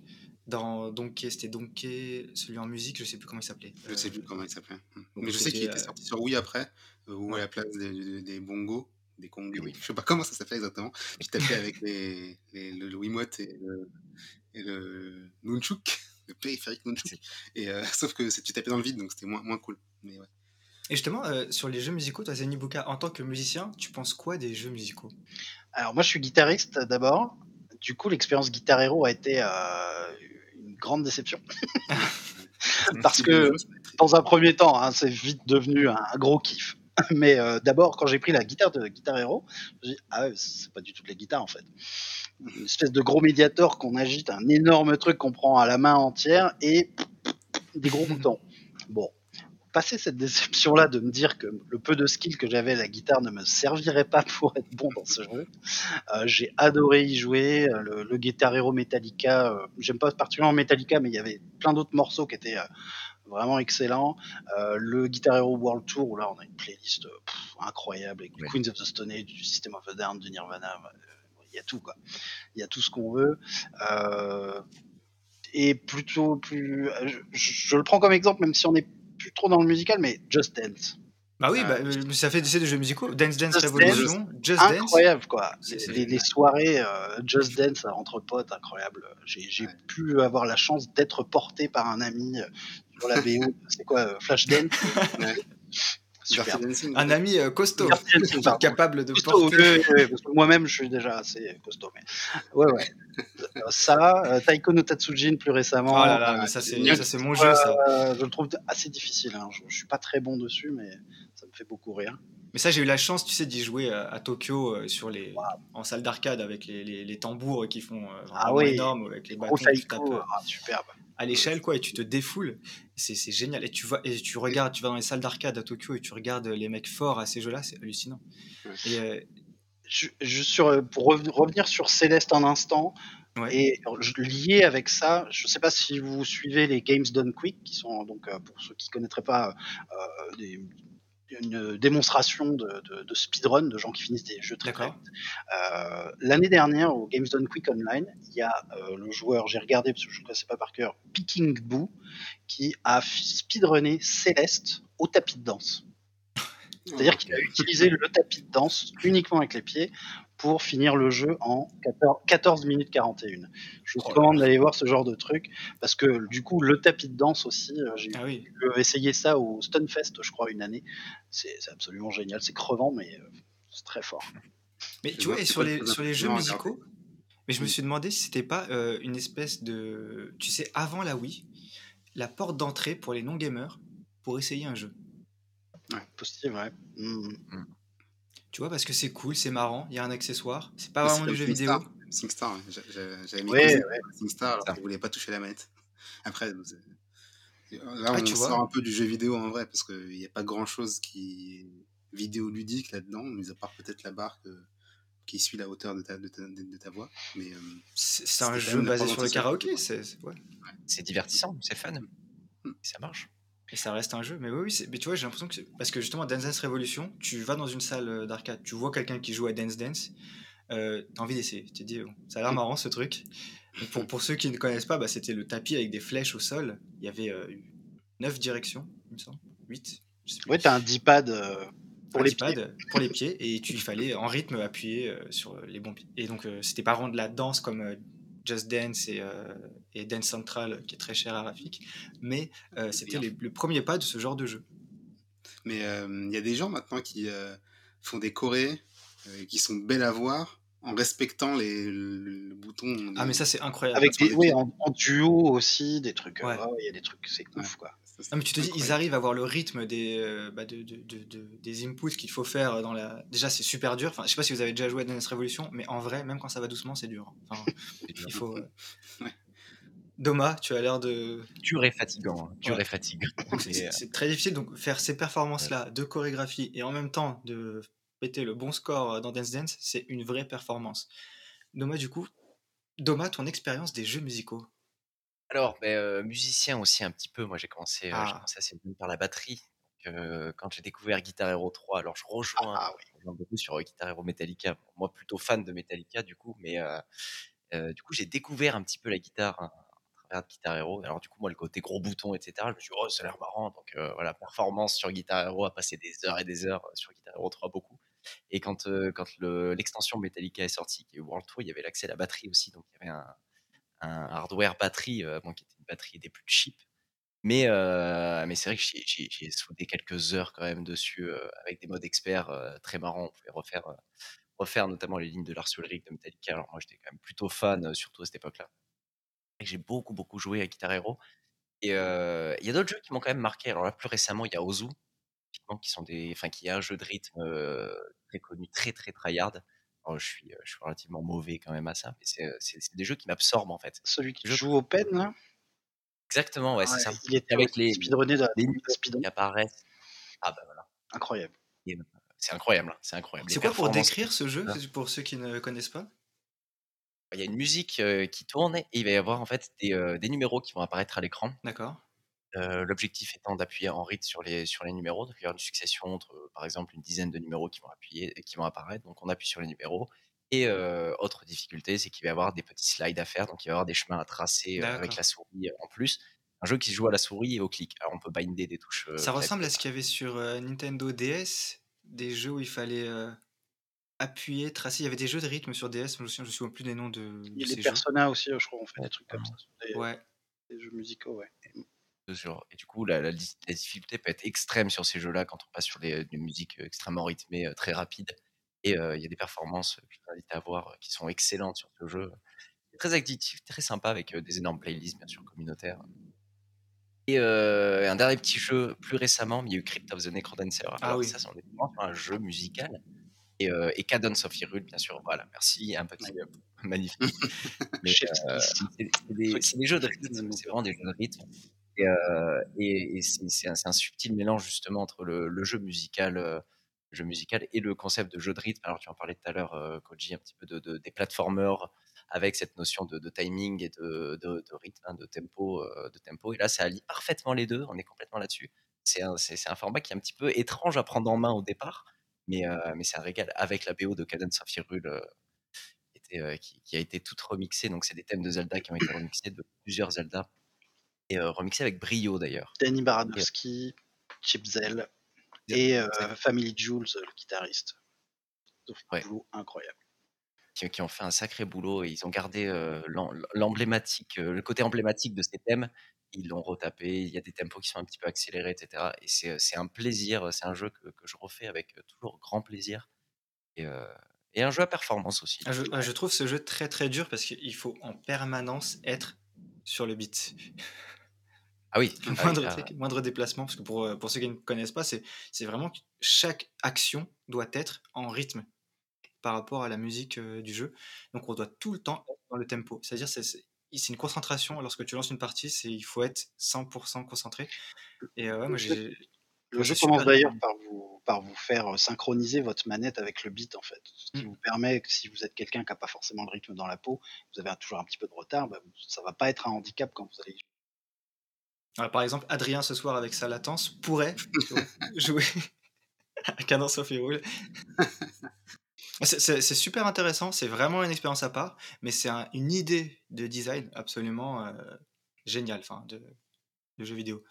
dans Donkey, c'était Donkey, celui en musique, je sais plus comment il s'appelait. Je sais plus comment il s'appelait. Mais je sais qu'il était euh, sorti sur Wii après, euh, où à la place des, des, bongos, des congs. Oui. Je sais pas comment ça s'appelle exactement. Tu tapais avec les, le, Wiimote et le, et le Nunchuk, le périphérique Nunchuk. Et, euh, sauf que tu tapais dans le vide, donc c'était moins, moins cool. Mais ouais. Et justement, euh, sur les jeux musicaux, toi, Zenibuka, en tant que musicien, tu penses quoi des jeux musicaux? Alors, moi, je suis guitariste d'abord. Du coup, l'expérience Guitar Hero a été euh, une grande déception. Parce que, dans un premier temps, hein, c'est vite devenu un, gros kiff. Mais euh, d'abord, quand j'ai pris la guitare de Guitar Hero, je me dit, ah ouais, c'est pas du tout de la guitare en fait. Une espèce de gros médiator qu'on agite, un énorme truc qu'on prend à la main entière et des gros boutons. Bon, passer cette déception-là de me dire que le peu de skill que j'avais à la guitare ne me servirait pas pour être bon dans ce jeu. Euh, j'ai adoré y jouer. Euh, le, le Guitar Hero Metallica, euh, j'aime pas particulièrement Metallica, mais il y avait plein d'autres morceaux qui étaient vraiment excellents. le Guitar Hero World Tour, où là on a une playlist incroyable avec Queens of the Stone Age, du System of a Down, du Nirvana. Il y a tout quoi. Il y a tout ce qu'on veut. et plutôt plus, je, je, le prends comme exemple, même si on est plus trop dans le musical, mais Just Dance. Bah oui, bah, euh, ça fait des jeux musicaux. Dance Dance Revolution, Just Dance. Incroyable, quoi. Les, soirées euh, Just Dance entre potes, incroyable. J'ai pu avoir la chance d'être porté par un ami euh, sur la BO. C'est quoi, Flash Dance un ami euh, costaud, capable de porter. moi-même, je suis déjà assez costaud. Mais... Ouais, ouais. ça, euh, Taiko no Tatsujin plus récemment. Oh là là, ça c'est mon jeu. Ça. Euh, je le trouve assez difficile. Hein. Je, je, suis pas très bon dessus, mais ça me fait beaucoup rire. Mais ça, j'ai eu la chance, tu sais, d'y jouer à, Tokyo sur les, en salle d'arcade avec les, les, tambours qui font ah, oui. énormes, avec les bâtons. Ah, superbe à l'échelle quoi et tu te défoules. C'est génial. Et tu vois et tu regardes tu vas dans les salles d'arcade à Tokyo et tu regardes les mecs forts à ces jeux là c'est hallucinant. Et, euh, je, sur, euh, pour revenir sur Céleste un instant et lié avec ça je sais pas si vous suivez les Games Done Quick qui sont donc euh, pour ceux qui connaîtraient pas des, une démonstration de, de, speedrun de gens qui finissent des jeux très vite. Euh, L'année dernière, au Games Done Quick Online, il y a euh, le joueur, j'ai regardé parce que je ne connaissais pas par cœur, Picking Boo, qui a speedrunné Céleste au tapis de danse. C'est-à-dire qu'il a utilisé le tapis de danse uniquement avec les pieds pour finir le jeu en 14, minutes 41. Je vous recommande d'aller voir ce genre de truc parce que du coup, le tapis de danse aussi, euh, j'ai ah essayé ça au Stunfest, je crois, une année. C'est absolument génial. C'est crevant, mais euh, c'est très fort. Mais tu vois, et sur les, sur les jeux musicaux, mais je me suis demandé si c'était pas euh, une espèce de. Tu sais, avant la Wii, la porte d'entrée pour les non-gamers pour essayer un jeu. Ouais, possible, ouais. Mmh. Mmh. Tu vois, parce que c'est cool, c'est marrant, il y a un accessoire. C'est pas vraiment du jeu vidéo. SingStar, j'avais mis ouais, SingStar alors voulais pas toucher la manette. Après, là, ah, on sort un peu du jeu vidéo en vrai, parce qu'il n'y a pas grand chose qui est vidéoludique là-dedans, mis à part peut-être la barre qui suit la hauteur de ta, de ta, de ta voix. Mais euh, c'est un jeu basé sur le karaoké, c'est ouais. divertissant, c'est fun, hmm. ça marche. Et ça reste un jeu. Mais oui, oui mais tu vois, j'ai l'impression que. Parce que justement, Dance Dance Revolution, tu vas dans une salle euh, d'arcade, tu vois quelqu'un qui joue à Dance Dance, euh, t'as envie d'essayer. Tu te dis, ça a l'air marrant ce truc. pour, pour ceux qui ne connaissent pas, bah, c'était le tapis avec des flèches au sol. Il y avait euh, 9 directions, il me semble. 8. Oui, t'as un D-pad. Euh, pour les, pieds. pour les pieds et tu, il fallait en rythme appuyer sur les bons pieds. Et donc c'était pas vraiment de la danse comme Just Dance et, euh, et, Dance Central, qui est très cher à Rafik, mais euh, c'était le premier pas de ce genre de jeu. Mais il euh, y a des gens maintenant qui font des chorés, qui sont belles à voir, en respectant les, le, bouton. Ah, mais ça, c'est incroyable. Avec des, oui, en, duo aussi, des trucs. Il y a des trucs, c'est ouf, quoi. Non, mais tu te dis, ils arrivent à avoir le rythme des, euh, bah de, de, de, des inputs qu'il faut faire dans la. Déjà, c'est super dur. Enfin, je sais pas si vous avez déjà joué à Dance Revolution, mais en vrai, même quand ça va doucement, c'est dur. Enfin, il faut. Euh, Doma, tu as l'air de. Dur et fatigant. Hein. Dur et fatigant. C'est très difficile. Donc, faire ces performances-là de chorégraphie et en même temps de péter le bon score dans Dance Dance, c'est une vraie performance. Doma, du coup, Doma, ton expérience des jeux musicaux alors, ben, musicien aussi un petit peu. Moi, j'ai commencé, j'ai ah. commencé assez bien par la batterie. quand j'ai découvert Guitar Hero 3, alors je rejoins, ah, beaucoup sur Guitar Hero Metallica. Moi, plutôt fan de Metallica du coup, mais du coup, j'ai découvert un petit peu la guitare hein, à travers Guitar Hero. Alors du coup, moi, le côté gros bouton, etc. Je me suis dit, oh, ça a l'air marrant. Donc voilà, performance sur Guitar Hero, à passer des heures et des heures sur Guitar Hero 3 beaucoup. Et quand, quand l'extension Metallica est sortie, qui est World Tour, il y avait l'accès à la batterie aussi. Donc il y avait un, un hardware batterie, bon, qui était une batterie des plus cheap. Mais, mais c'est vrai que j'ai soudé quelques heures quand même dessus avec des modes experts très marrants. On pouvait refaire, refaire notamment les lignes de Lars Ulrich de Metallica. Alors moi j'étais quand même plutôt fan, surtout à cette époque-là. J'ai beaucoup beaucoup joué à Guitar Hero. Et il y a d'autres jeux qui m'ont quand même marqué. Alors là plus récemment il y a Ozu, qui sont des, qui est un jeu de rythme très connu, très très tryhard. Alors, je suis, je suis relativement mauvais quand même à ça, mais c'est des jeux qui m'absorbent en fait. Celui qui joue au pen là? Exactement, ouais, c'est ça. Il était avec les speedrunnés de les speedrun qui apparaissent. Ah bah voilà. Incroyable. C'est incroyable, hein, c'est incroyable. C'est quoi pour décrire ce jeu, pour ceux qui ne connaissent pas? Il y a une musique qui tourne et il va y avoir en fait des, des numéros qui vont apparaître à l'écran. D'accord. L'objectif étant d'appuyer en rythme sur les, sur les numéros, donc il y avoir une succession entre, par exemple, une dizaine de numéros qui vont, appuyer, qui vont apparaître. Donc on appuie sur les numéros et autre difficulté, c'est qu'il va y avoir des petits slides à faire, donc il va y avoir des chemins à tracer avec la souris en plus. Un jeu qui se joue à la souris et au clic. Alors on peut binder des touches. Ça ressemble à ce qu'il y avait sur Nintendo DS, des jeux où il fallait appuyer, tracer. Il y avait des jeux de rythme sur DS, je me souviens plus des noms de. Il y a des personnages aussi, je crois, on fait des trucs comme ça. Des, ouais. Des jeux musicaux, ouais. Et du coup, la, la, difficulté peut être extrême sur ces jeux-là quand on passe sur des, des musiques extrêmement rythmées, très rapides. Et il y a des performances que je t'invite à voir qui sont excellentes sur ce jeu. Très addictif, très sympa avec des énormes playlists, bien sûr, communautaires. Et un dernier petit jeu plus récemment, il y a eu Crypt of the Necrodancer. Ah Alors, oui. ça, c'est un jeu musical. Et, et Cadence of Hyrule, bien sûr. Voilà, merci. Un petit magnifique. Mais c'est des, des, jeux de rythme, c'est vraiment des jeux de rythme. Et, et c'est un, subtil mélange justement entre le, jeu musical jeu musical et le concept de jeu de rythme. Alors, tu en parlais tout à l'heure, euh, Koji, un petit peu de, des platformers avec cette notion de, timing et de, rythme, hein, de tempo, euh, de tempo. Et là, ça allie parfaitement les deux. On est complètement là-dessus. C'est un, format qui est un petit peu étrange à prendre en main au départ, mais, euh, c'est un régal avec la BO de Cadence of Hyrule. Qui, a été toute remixée, donc c'est des thèmes de Zelda qui ont été remixés de plusieurs Zelda et remixés avec brio d'ailleurs. Danny Baranowski, Chip Zell, et Family Jules, le guitariste. Ouais. incroyable. Qui, ont fait un sacré boulot et ils ont gardé l'emblématique, le côté emblématique de ces thèmes. Ils l'ont retapé. Il y a des tempos qui sont un petit peu accélérés, etc. Et c'est un plaisir. C'est un jeu que, que, je refais avec toujours grand plaisir. Et, et un jeu à performance aussi. Ah, je, je, trouve ce jeu très très dur parce qu'il faut en permanence être sur le beat. Ah oui. moindre, déplacement, parce que pour, euh, pour ceux qui ne connaissent pas, c'est vraiment que chaque action doit être en rythme par rapport à la musique euh, du jeu. Donc on doit tout le temps être dans le tempo. C'est-à-dire c'est c'est une concentration. Lorsque tu lances une partie, c'est il faut être 100% concentré. Et euh, moi, j'ai le jeu commence d'ailleurs par vous, par vous faire synchroniser votre manette avec le beat en fait, ce qui mmh. vous permet que si vous êtes quelqu'un qui n'a pas forcément le rythme dans la peau, vous avez toujours un petit peu de retard, bah, ça va pas être un handicap quand vous allez par exemple, Adrien ce soir avec sa latence pourrait jouer à Cadence of Hyrule. c'est super intéressant, c'est vraiment une expérience à part, mais c'est une idée de design absolument euh, géniale enfin, de, de jeu vidéo.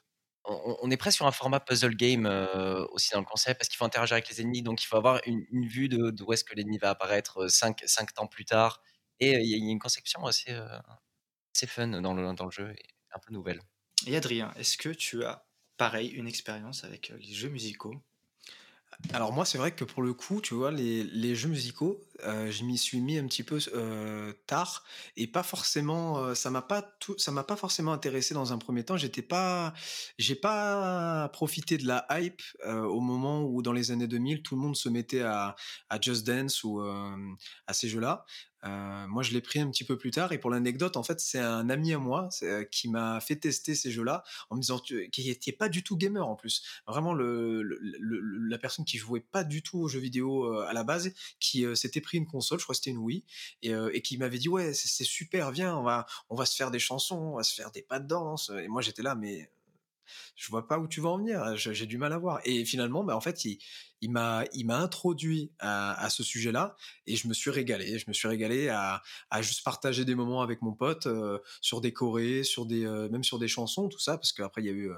On, est presque sur un format puzzle game euh, aussi dans le concept parce qu'il faut interagir avec les ennemis, donc il faut avoir une, vue de, d'où est-ce que l'ennemi va apparaître 5 euh, temps plus tard. Et il y, a une conception assez, assez fun dans le, dans le jeu, et un peu nouvelle. Et Adrien, est-ce que tu as, pareil, une expérience avec euh, les jeux musicaux? Alors moi, c'est vrai que pour le coup, tu vois, les, jeux musicaux, euh, je m'y suis mis un petit peu euh, tard et pas forcément, ça m'a pas ça m'a pas forcément intéressé dans un premier temps. J'étais pas, j'ai pas profité de la hype au moment où dans les années 2000, tout le monde se mettait à Just Dance ou à ces jeux-là. Euh, moi, je l'ai pris un petit peu plus tard. Et pour l'anecdote, en fait, c'est un ami à moi euh, qui m'a fait tester ces jeux-là en me disant qu'il n'était pas du tout gamer en plus. Vraiment, le, la personne qui jouait pas du tout aux jeux vidéo euh, à la base, qui s'était pris une console, je crois que c'était une Wii, et, et qui m'avait dit ouais, c'est super, viens, on va, on va se faire des chansons, on va se faire des pas de danse. Et moi, j'étais là, mais je vois pas où tu vas en venir. J'ai du mal à voir. Et finalement, bah, en fait, il, m'a, introduit à, ce sujet-là et je me suis régalé. Je me suis régalé à, juste partager des moments avec mon pote sur des chorés, sur des, même sur des chansons, tout ça, parce qu'après il y a eu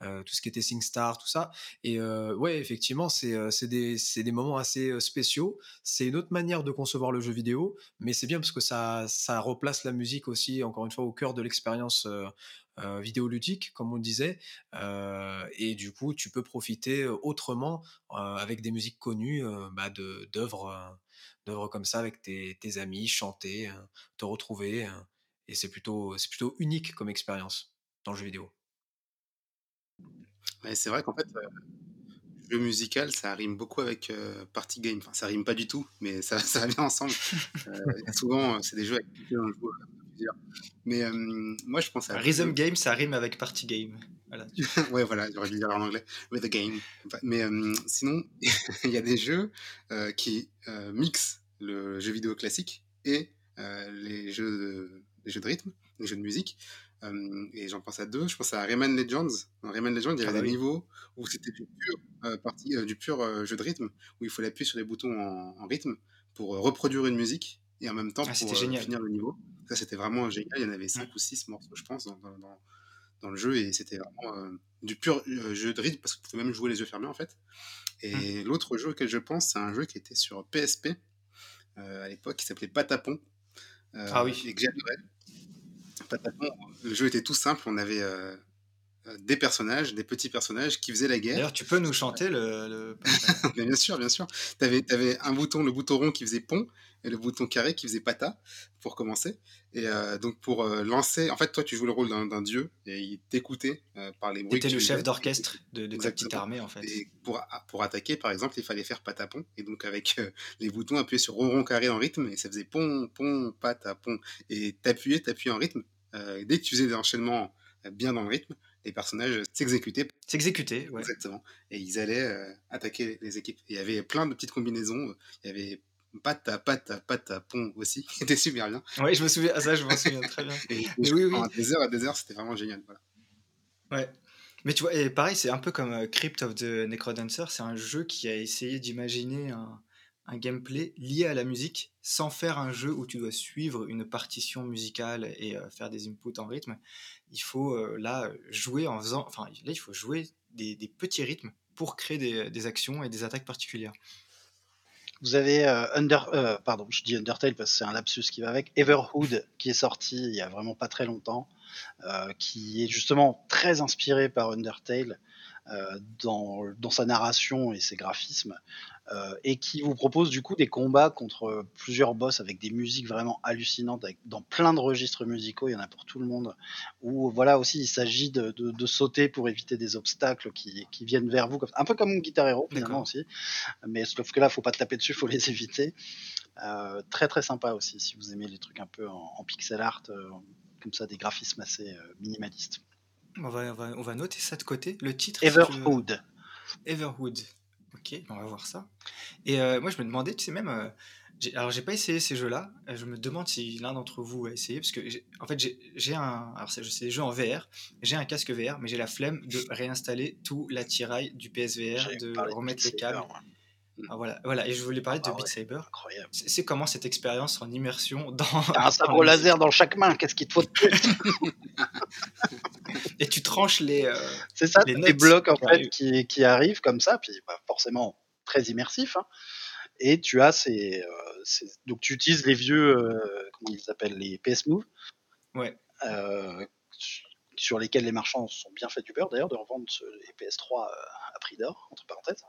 tout ce qui était SingStar, tout ça. Et ouais, effectivement, c'est, des, moments assez spéciaux. C'est une autre manière de concevoir le jeu vidéo, mais c'est bien parce que ça, ça replace la musique aussi, encore une fois, au cœur de l'expérience euh, vidéoludique, comme on disait, euh, et du coup, tu peux profiter autrement avec des musiques connues bah, d'œuvres d'œuvres comme ça avec tes, amis, chanter, te retrouver, et c'est plutôt, c'est plutôt unique comme expérience dans le jeu vidéo. c'est vrai qu'en fait, le jeu musical, ça rime beaucoup avec party game. Enfin, ça rime pas du tout, mais ça, ça va bien ensemble. souvent, c'est des jeux avec mais moi, je pense à. Rhythm Game, ça rime avec Party Game. Voilà. ouais, voilà, j'aurais dû dire en anglais. With a game. Mais sinon, il y a des jeux qui mixent le jeu vidéo classique et les, jeux de, jeux de rythme, les jeux de musique. et j'en pense à deux. Je pense à Rayman Legends. Dans Rayman Legends, il y avait ah bah des niveaux où c'était du pur, partie, du pur jeu de rythme, où il fallait appuyer sur les boutons en, rythme pour reproduire une musique et en même temps ah, pour finir le niveau. Ça, c'était vraiment génial. Il y en avait 5 ou 6 morceaux, je pense, dans, dans, dans, le jeu. Et c'était vraiment euh, du pur euh, jeu de rythme, parce que tu pouvais même jouer les yeux fermés, en fait. Et mmh. l'autre jeu auquel je pense, c'est un jeu qui était sur PSP euh, à l'époque, qui s'appelait Patapon. ah oui. Et que j'adorais. Patapon, le jeu était tout simple. On avait des personnages, des petits personnages qui faisaient la guerre. D'ailleurs, tu peux nous chanter le. bien sûr, bien sûr. Tu avais, avais, un bouton, le bouton rond qui faisait pont, et le bouton carré qui faisait pata pour commencer. Et euh, donc pour euh, lancer, en fait, toi tu joues le rôle d'un dieu et il t'écoutait euh, par les bruits. Tu étais le chef d'orchestre de, de ta petite armée en fait. Et pour, pour attaquer, par exemple, il fallait faire patapon et donc avec les boutons appuyer sur rond carré en rythme et ça faisait pont pont patapon et t'appuyais t'appuyais en rythme. dès que tu faisais des enchaînements bien dans le rythme, les personnages s'exécutaient. S'exécutaient, ouais. Exactement. Et ils allaient attaquer les équipes. il y avait plein de petites combinaisons. Il y avait Pata, pata, pata, pont aussi, qui était super bien. Oui, je me souviens, ça, je m'en souviens très bien. et, oui, oui. À des heures à des heures, c'était vraiment génial. Voilà. Ouais. Mais tu vois, et pareil, c'est un peu comme euh, Crypt of the Necrodancer, c'est un jeu qui a essayé d'imaginer un, un, gameplay lié à la musique sans faire un jeu où tu dois suivre une partition musicale et euh, faire des inputs en rythme. Il faut euh, là jouer en faisant, enfin là il faut jouer des, des petits rythmes pour créer des, des actions et des attaques particulières. Vous avez euh, Under, euh, pardon, je dis Undertale parce que c'est un lapsus qui va avec. Everhood qui est sorti il y a vraiment pas très longtemps, euh, qui est justement très inspiré par Undertale dans, dans, sa narration et ses graphismes. Euh, et qui vous propose du coup des combats contre plusieurs boss avec des musiques vraiment hallucinantes, dans plein de registres musicaux, il y en a pour tout le monde. Où voilà aussi, il s'agit de, sauter pour éviter des obstacles qui, viennent vers vous, un peu comme Guitar Hero finalement aussi. Mais sauf que là, faut pas taper dessus, faut les éviter. Euh, très très sympa aussi si vous aimez les trucs un peu en, pixel art, euh, comme ça, des graphismes assez minimalistes. On va, on va, noter ça de côté. Le titre Everhood. Everhood. Ok, on va voir ça. Et euh, moi, je me demandais, tu sais, même. Euh, alors, j'ai pas essayé ces jeux-là. Euh, je me demande si l'un d'entre vous a essayé. Parce que, en fait, j'ai un. Alors, c'est des jeux en VR. J'ai un casque VR, mais j'ai la flemme de réinstaller tout l'attirail du PSVR, de remettre les câbles. Ah, voilà, voilà, et je voulais parler de ah Beat Saber. Incroyable. C'est comment cette expérience en immersion dans. un sabre laser dans chaque main, qu'est-ce qu'il te faut de plus Et tu tranches les. Euh, c'est ça, les des blocs en fait qui, qui, arrivent comme ça, puis bah, forcément très immersif. Hein. Et tu as ces, euh, Donc tu utilises les vieux. Euh, comment ils s'appellent Les PS Move. Ouais. sur lesquels les marchands sont bien fait du beurre d'ailleurs de revendre les PS3 à prix d'or, entre parenthèses.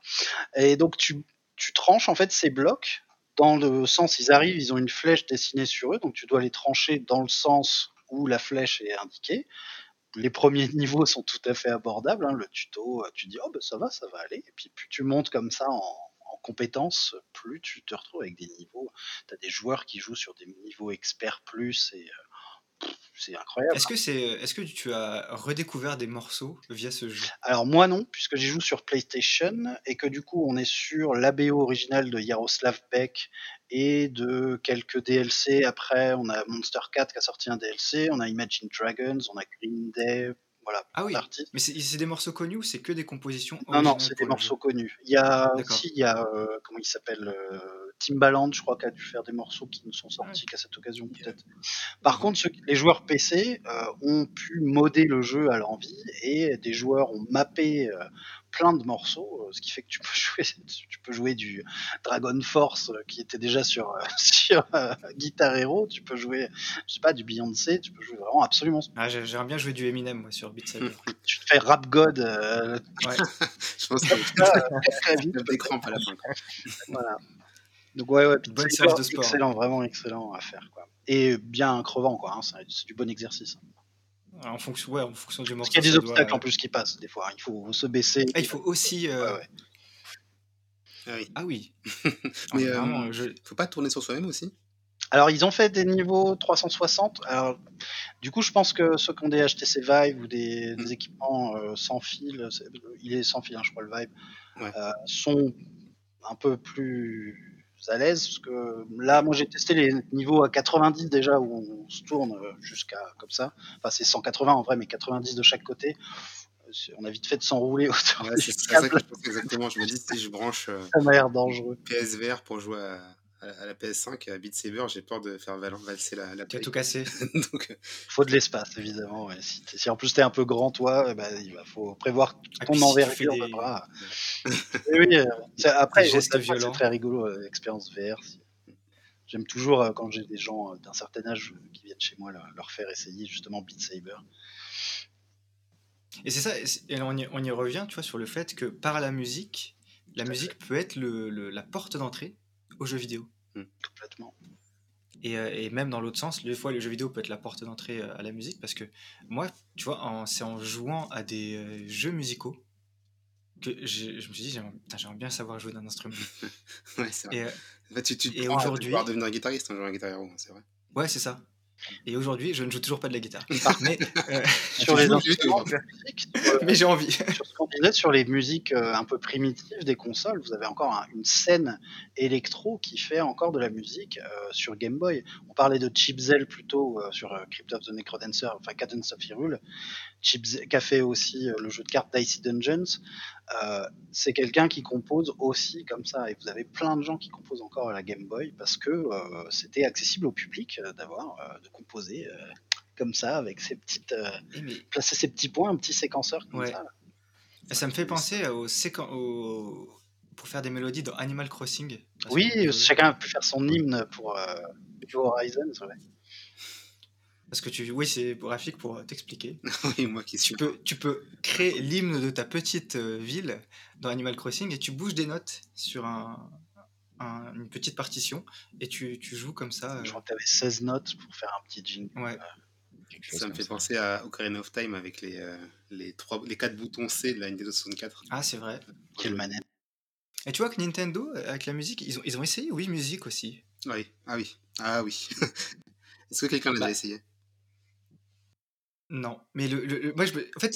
Et donc tu tu tranches en fait ces blocs dans le sens ils arrivent, ils ont une flèche dessinée sur eux, donc tu dois les trancher dans le sens où la flèche est indiquée. Les premiers niveaux sont tout à fait abordables. Hein. Le tuto, tu dis oh ben ça va, ça va aller. Et puis plus tu montes comme ça en, en compétences, plus tu te retrouves avec des niveaux. Tu as des joueurs qui jouent sur des niveaux experts plus et euh, c'est incroyable. Est-ce que, c'est, est-ce que tu as redécouvert des morceaux via ce jeu? Alors moi non, puisque j'y joue sur PlayStation et que du coup on est sur l'ABO original de Yaroslav Beck et de quelques DLC. Après on a Monster 4 qui a sorti un DLC, on a Imagine Dragons, on a Green Day, Voilà, Ah oui, mais c'est c'est des morceaux connus ou c'est que des compositions Non, non, c'est des jeu? morceaux connus. Il y a D'accord. aussi, il y a, euh, comment il s'appelle, euh, Timbaland, je crois, qui a dû faire des morceaux qui ne sont sortis qu'à cette occasion, peut-être. Par contre, ceux les joueurs PC euh, ont pu modder le jeu à l'envie et des joueurs ont mappé euh, plein de morceaux, euh, ce qui fait que tu peux jouer, tu peux jouer du Dragon Force qui était déjà sur, euh, sur euh, Guitar Hero, tu peux jouer, je sais pas, du Beyoncé, tu peux jouer vraiment absolument. Ah, j'ai- j'aimerais bien jouer du Eminem moi, sur Beat Saber. Tu te fais Rap God, euh, Ouais. Je pense que ça, euh, très vite. crampes à la fin. Voilà. Donc ouais, ouais, Bonne séance de sport. excellent, vraiment excellent à faire quoi. Et bien crevant quoi, hein, c'est du bon exercice. En fonction, ouais, en fonction du Parce morceau. qu'il y a des doit- obstacles en plus qui passent des fois, hein. il faut se baisser. Ah, il faut aussi. euh, Ouais, ouais. Ah oui. Ah. Mais Ah, euh, vraiment, jeu- faut pas tourner sur soi-même aussi? Alors ils ont fait des niveaux 360. Alors du coup je pense que ceux qui ont des HTC Vive ou des, des Mm. équipements euh, sans fil, il est sans fil hein, je crois le Vive, Ouais. euh, sont un peu plus à l'aise parce que là moi j'ai testé les niveaux à 90 déjà où on se tourne euh, jusqu'à comme ça. Enfin c'est 180 en vrai mais 90 de chaque côté. Euh, On a vite fait de s'enrouler autour Ouais, C'est ça que je pense exactement. Je me dis, si je branche euh, Ça dangereux. PSVR pour jouer à, à- la PS5 et à Beat Saber, j'ai peur de faire val- valser la, la Tu as Play. tout cassé. Donc, euh, faut de l'espace évidemment. ouais. Si, en plus t'es un peu grand toi, eh ben, il va faut prévoir Ah, ton si tu envergure fais de des- bras. oui, euh, c'est- après Des c'est très rigolo euh, l'expérience VR. si- J'aime toujours euh, quand j'ai des gens euh, d'un certain âge euh, qui viennent chez moi leur, leur faire essayer justement Beat Saber. Et c'est ça, et on y, on y revient, tu vois, sur le fait que par la musique, la musique peut être le, le- la porte d'entrée aux jeux vidéo. Complètement. Et, euh, et même dans l'autre sens, des fois, le jeu vidéo peut être la porte d'entrée euh, à la musique parce que moi, tu vois, c'est en jouant à des euh, jeux musicaux que je me suis dit, j'aimerais bien savoir jouer d'un instrument. ouais, c'est vrai. Et, En fait, tu, tu et aujourd'hui- devenir guitariste en jouant à hero, c'est vrai. ouais, c'est ça. Et aujourd'hui, je ne joue toujours pas de la guitare. mais euh, Sur les instruments euh, mais j'ai envie. sur ce qu'on disait sur les musiques euh, un peu primitives des consoles, vous avez encore un- une scène électro qui fait encore de la musique euh, sur Game Boy. On parlait de Chip Zell plutôt euh, sur Crypt of the Necrodancer, enfin Cadence of Hyrule. Qui a fait aussi le jeu de cartes Dicey Dungeons. Euh, c'est quelqu'un qui compose aussi comme ça. Et vous avez plein de gens qui composent encore à la Game Boy parce que euh, c'était accessible au public euh, d'avoir, de composer comme ça avec ses petites, mais placer ses petits points, un petit séquenceur comme Ouais. ça. là. ça me fait penser séquen- aux- pour faire des mélodies dans Animal Crossing. Oui, chacun a pu faire son hymne pour New Horizon, c'est vrai. Parce que tu, oui, c'est graphique pour euh, t'expliquer. oui, moi qui suis. Tu peux, tu peux créer l'hymne de ta petite euh, ville dans Animal Crossing et tu bouges des notes sur un, un- une petite partition et tu, tu joues comme ça. euh, Je crois que tu avais 16 notes pour faire un petit jingle. ouais. chose Ça me fait penser à Ocarina of Time avec les, euh, les, trois, les quatre boutons C de la Nintendo 64. Ah, c'est vrai. Quelle manette. Et tu vois que Nintendo, euh, avec la musique, ils ont, ils ont essayé Oui Music aussi. Oui, ah oui, ah oui. Est-ce que quelqu'un l'a Bah, déjà essayé Non, mais le, le- le- moi, je, me- en fait,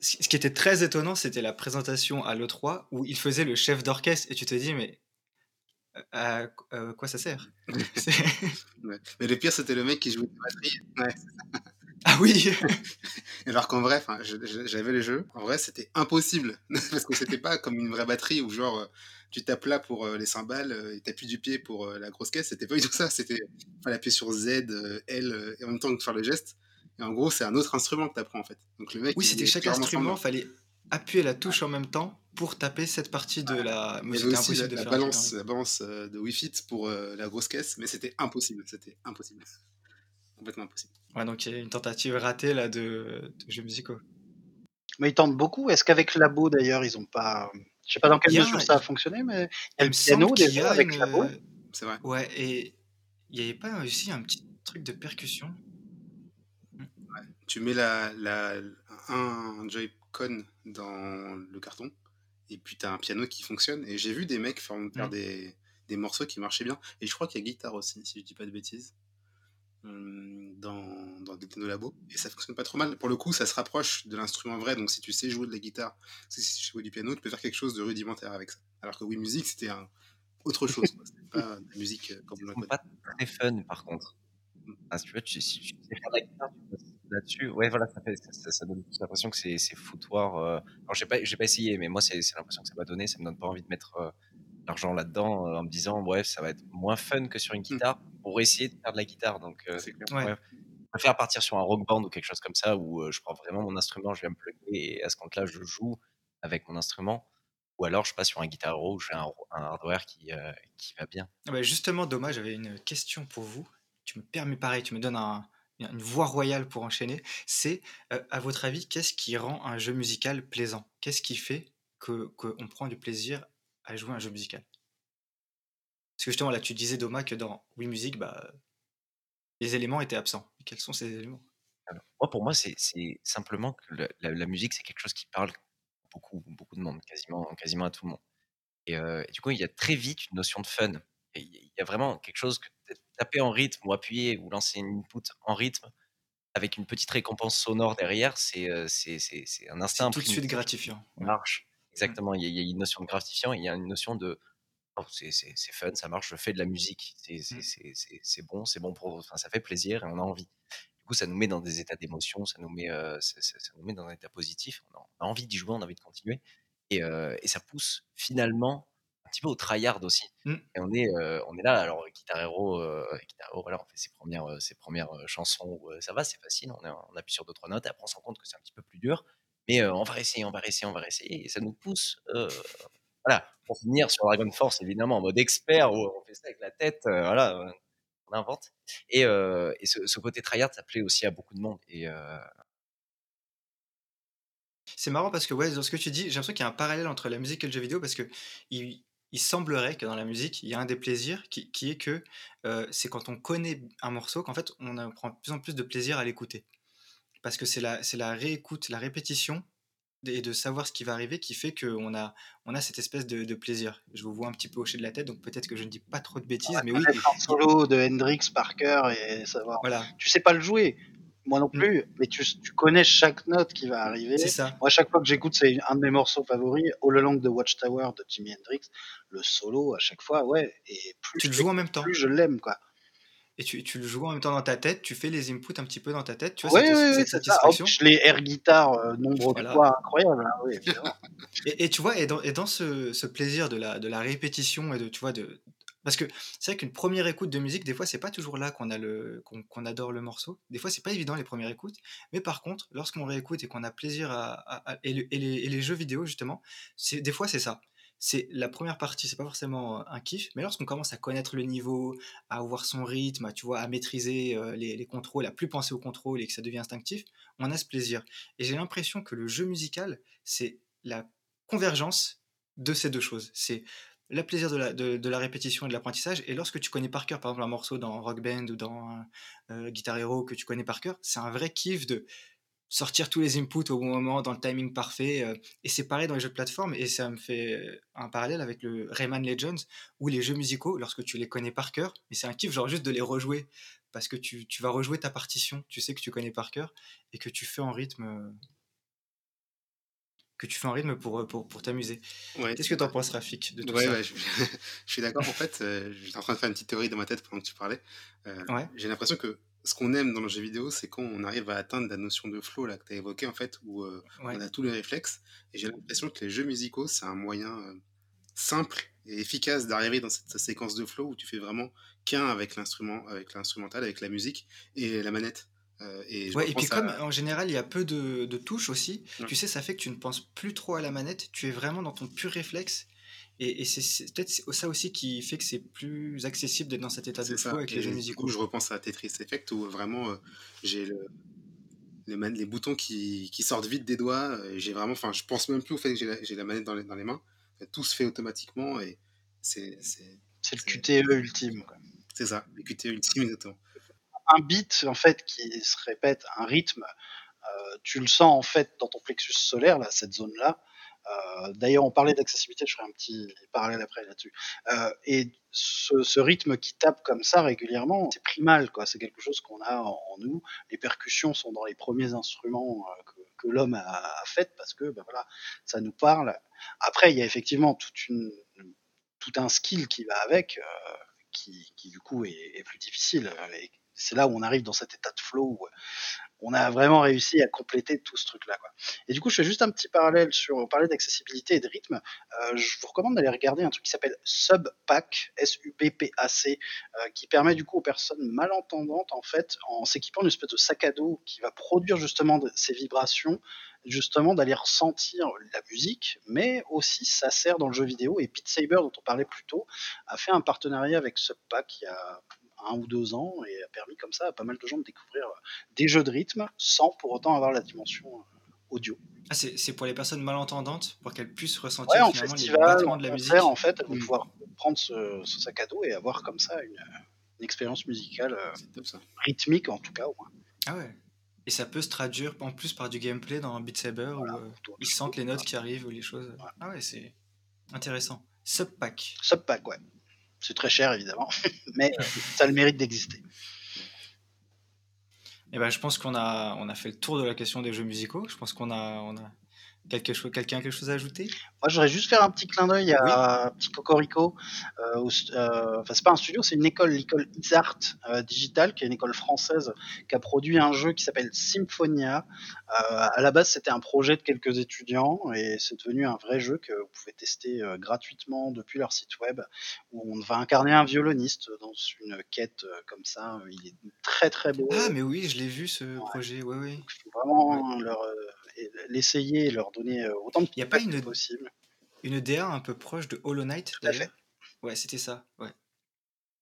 ce qui était très étonnant, c'était la présentation à l'E3 où il faisait le chef d'orchestre et tu te dis, mais euh, à, à quoi ça sert? Ouais. Mais le pire, c'était le mec qui jouait de batterie. Ouais. Ah oui Alors qu'en vrai, j'avais le jeu. En vrai, c'était impossible parce que c'était pas comme une vraie batterie où genre euh, tu tapes là pour euh, les cymbales euh, et t'appuies du pied pour euh, la grosse caisse. C'était pas du tout ça. C'était fallait appuyer sur Z, euh, L euh, et en même temps que faire le geste. Et en gros, c'est un autre instrument que t'apprends en fait. Donc le mec. Oui, il c'était chaque instrument, semblant. fallait appuyer la touche en même temps pour taper cette partie de la. Il Mais c'était aussi la, impossible de la faire balance, la balance euh, de Wi-Fi pour euh, la grosse caisse, mais c'était impossible. C'était impossible. Complètement impossible. Ouais, donc il y a une tentative ratée là de, de jeux musicaux. Mais ils tentent beaucoup. Est-ce qu'avec Labo d'ailleurs, ils ont pas. Je sais pas dans quelle Il mesure ça a fonctionné, mais il y a Il le me piano déjà avec une. Labo. C'est vrai. Ouais, et il n'y avait pas aussi un petit truc de percussion? Tu mets la, la, un Joy-Con dans le carton et puis t'as un piano qui fonctionne. Et j'ai vu des mecs faire, faire Mm. des, des morceaux qui marchaient bien. Et je crois qu'il y a guitare aussi, si je dis pas de bêtises, hum, dans, dans Nintendo Labo. Et ça fonctionne pas trop mal. Pour le coup, ça se rapproche de l'instrument vrai. Donc si tu sais jouer de la guitare, si tu sais jouer du piano, tu peux faire quelque chose de rudimentaire avec ça. Alors que oui, musique, c'était un, autre chose. C'était pas de la musique euh, comme on pas très fun par contre. Tu tu, si tu sais faire de la guitare, tu peux là-dessus. Ouais, voilà, ça, fait, ça, ça donne l'impression que c'est foutoir. Euh... Alors, j'ai pas, j'ai pas essayé, mais moi, c'est l'impression que ça m'a donné. Ça me donne pas envie de mettre euh, l'argent là-dedans euh, en me disant, bref, ça va être moins fun que sur une mmh. guitare pour essayer de faire de la guitare. Donc, euh, ouais. je préfère partir sur un rock band ou quelque chose comme ça où je prends vraiment mon instrument, je viens me plugger et à ce compte-là, je joue avec mon instrument. Ou alors, je passe sur un guitar où j'ai un, un, hardware qui, qui va bien. Ah bah justement, dommage, j'avais une question pour vous. Tu me permets pareil, tu me donnes un, une voie royale pour enchaîner, c'est, euh, à votre avis, qu'est-ce qui rend un jeu musical plaisant? Qu'est-ce qui fait qu'on prend du plaisir à jouer un jeu musical? Parce que justement, là, tu disais, Doma, que dans Wii Music, bah, les éléments étaient absents. quels sont ces éléments? Moi, pour moi, c'est simplement que la, musique, c'est quelque chose qui parle beaucoup, beaucoup de monde, quasiment, quasiment à tout le monde. Et, euh, et du coup, il y a très vite une notion de fun. Il y a vraiment quelque chose que taper en rythme ou appuyer ou lancer une input en rythme avec une petite récompense sonore derrière, c'est c'est un instinct. tout de suite gratifiant. Marche. Mmh. Exactement. Il y, a, une notion de gratifiant, il y a une notion de oh, c'est fun, ça marche, je fais de la musique, c'est mmh. bon, c'est bon pour, enfin, ça fait plaisir et on a envie. Du coup, ça nous met dans des états d'émotion, ça nous met, euh, ça, nous met dans un état positif. On a, envie d'y jouer, on a envie de continuer, et, euh, et ça pousse finalement un petit peu au tryhard aussi. Mmh. Et on est, euh, on est là, alors Guitar Hero, euh, Guitar Hero voilà, on fait ses premières, euh, ses premières chansons où ça va, c'est facile, on, on, appuie sur deux trois notes et après on se rend compte que c'est un petit peu plus dur. Mais on va essayer, on va essayer, on va essayer, et ça nous pousse. voilà, pour finir sur Dragon Force, évidemment, en mode expert, où on fait ça avec la tête, voilà, on invente. Et, et ce, ce, côté tryhard, ça plaît aussi à beaucoup de monde. Et, c'est marrant parce que ouais, dans ce que tu dis, j'ai l'impression qu'il y a un parallèle entre la musique et le jeu vidéo parce que il, il semblerait que dans la musique, il y a un des plaisirs qui, qui est que euh, c'est quand on connaît un morceau qu'en fait on prend de plus en plus de plaisir à l'écouter. Parce que c'est la, c'est la réécoute, la répétition et de savoir ce qui va arriver qui fait qu'on a, on a cette espèce de, de, plaisir. Je vous vois un petit peu hocher de la tête, donc peut-être que je ne dis pas trop de bêtises, mais oui. Un solo de Hendrix par cœur et savoir. Voilà. Tu sais pas le jouer, moi non mm. plus, mais tu, tu, connais chaque note qui va arriver. C'est ça. Moi, chaque fois que j'écoute, c'est un de mes morceaux favoris, All Along the Watchtower de Jimi Hendrix. Le solo, à chaque fois, ouais. Et plus tu le joues en même temps. Plus je l'aime, quoi. Et tu, tu, le joues en même temps dans ta tête, tu fais les inputs un petit peu dans ta tête, tu vois, ouais, cette, cette satisfaction. je les air guitare, euh, nombre de fois incroyable. Hein, oui, et, et, tu vois, et dans, et dans ce, ce, plaisir de la, de la répétition et de, tu vois, de, parce que c'est vrai qu'une première écoute de musique, des fois, c'est pas toujours là qu'on a le qu'on adore le morceau. Des fois, c'est pas évident les premières écoutes. Mais par contre, lorsqu'on réécoute et qu'on a plaisir à, et, les, jeux vidéo justement, des fois c'est ça. C'est la première partie, c'est pas forcément un kiff, mais lorsqu'on commence à connaître le niveau, à avoir son rythme, à, tu vois, à maîtriser euh, les, les contrôles, à plus penser au contrôle et que ça devient instinctif, on a ce plaisir. Et j'ai l'impression que le jeu musical, c'est la convergence de ces deux choses. C'est le plaisir de la, répétition et de l'apprentissage. Et lorsque tu connais par cœur, par exemple, un morceau dans Rock Band ou dans euh, Guitar Hero que tu connais par cœur, c'est un vrai kiff de sortir tous les inputs au bon moment, dans le timing parfait. Euh, et c'est pareil dans les jeux de plateforme. Et ça me fait un parallèle avec le Rayman Legends, où les jeux musicaux, lorsque tu les connais par cœur, mais c'est un kiff, genre juste de les rejouer. Parce que tu, tu, vas rejouer ta partition, tu sais que tu connais par cœur, et que tu fais en rythme euh, que tu fais un rythme pour, euh, pour, pour t'amuser. Qu'est-ce que tu en penses, Rafik, de tout ouais, ça? je, je, suis d'accord. En fait, euh, j'étais en train de faire une petite théorie dans ma tête pendant que tu parlais. Euh, j'ai l'impression que ce qu'on aime dans le jeu vidéo, c'est quand on arrive à atteindre la notion de flow là, que tu as évoqué, en fait, où on a tous les réflexes. Et j'ai l'impression que les jeux musicaux, c'est un moyen simple et efficace d'arriver dans cette, séquence de flow où tu fais vraiment qu'un avec l'instrument, avec l'instrumental, avec la musique et la manette. Euh, et, ouais, et puis comme en général il y a peu de, de touches aussi, tu sais, ça fait que tu ne penses plus trop à la manette, tu es vraiment dans ton pur réflexe. Et, et c'est peut-être ça aussi qui fait que c'est plus accessible d'être dans cet état de flow avec les jeux musicaux. Du coup, je repense à Tetris Effect où vraiment euh, j'ai le, les, les, boutons qui, qui, sortent vite des doigts. J'ai vraiment, enfin, je pense même plus au fait que j'ai la, la, manette dans les, dans les mains. Tout se fait automatiquement et c'est. C'est le QTE ultime. C'est ça, le QTE ultime, exactement un beat en fait qui se répète, un rythme, euh, tu le sens en fait dans ton plexus solaire, là, cette zone-là. Euh, D'ailleurs, on parlait d'accessibilité, je ferai un petit parallèle après là-dessus. Euh, et ce, rythme qui tape comme ça régulièrement, c'est primal, quoi. C'est quelque chose qu'on a en, nous. Les percussions sont dans les premiers instruments que, l'homme a, a fait parce que, ben voilà, ça nous parle. Après, il y a effectivement toute une, tout un skill qui va avec, qui, du coup est, plus difficile. C'est là où on arrive dans cet état de flow on a vraiment réussi à compléter tout ce truc-là. Et du coup, je fais juste un petit parallèle sur, on parlait d'accessibilité et de rythme. Euh, je vous recommande d'aller regarder un truc qui s'appelle Subpack, S-U-P-P-A-C, euh, qui permet du coup aux personnes malentendantes, en fait, en s'équipant d'une espèce de sac à dos qui va produire justement ces vibrations, justement d'aller ressentir la musique, mais aussi ça sert dans le jeu vidéo. Et Beat Saber, dont on parlait plus tôt, a fait un partenariat avec Subpack il y a un ou deux ans et a permis comme ça à pas mal de gens de découvrir euh, des jeux de rythme sans pour autant avoir la dimension euh, audio. Ah, c'est pour les personnes malentendantes pour qu'elles puissent ressentir ouais, finalement festival, les de la musique. En fait, elles vont pouvoir prendre ce, sac à dos et avoir comme ça une, expérience musicale euh, rythmique en tout cas au moins. Ah ouais. Et ça peut se traduire en plus par du gameplay dans Beat Saber où ils sentent les notes qui arrivent ou les choses. Ah ouais, c'est intéressant. Subpack. Subpack, ouais. C'est très cher évidemment, mais ça a le mérite d'exister. Eh ben, je pense qu'on a, on a fait le tour de la question des jeux musicaux. Je pense qu'on a, on a, Quelque chose, quelqu'un a quelque chose à ajouter? Moi, j'aurais juste faire un petit clin d'œil à un petit Cocorico. Euh, euh, enfin, c'est pas un studio, c'est une école, l'école Isart euh, Digital, qui est une école française, qui a produit un jeu qui s'appelle Symphonia. Euh, à la base, c'était un projet de quelques étudiants et c'est devenu un vrai jeu que vous pouvez tester euh, gratuitement depuis leur site web, où on va incarner un violoniste dans une quête euh, comme ça. Il est très très beau. Ah, mais oui, je l'ai vu ce projet. Oui, oui. vraiment leur l'essayer et leur donner euh, autant de Il n'y a pas une, possible. Une DA un peu proche de Hollow Knight d'ailleurs? Ouais, c'était ça. Ouais.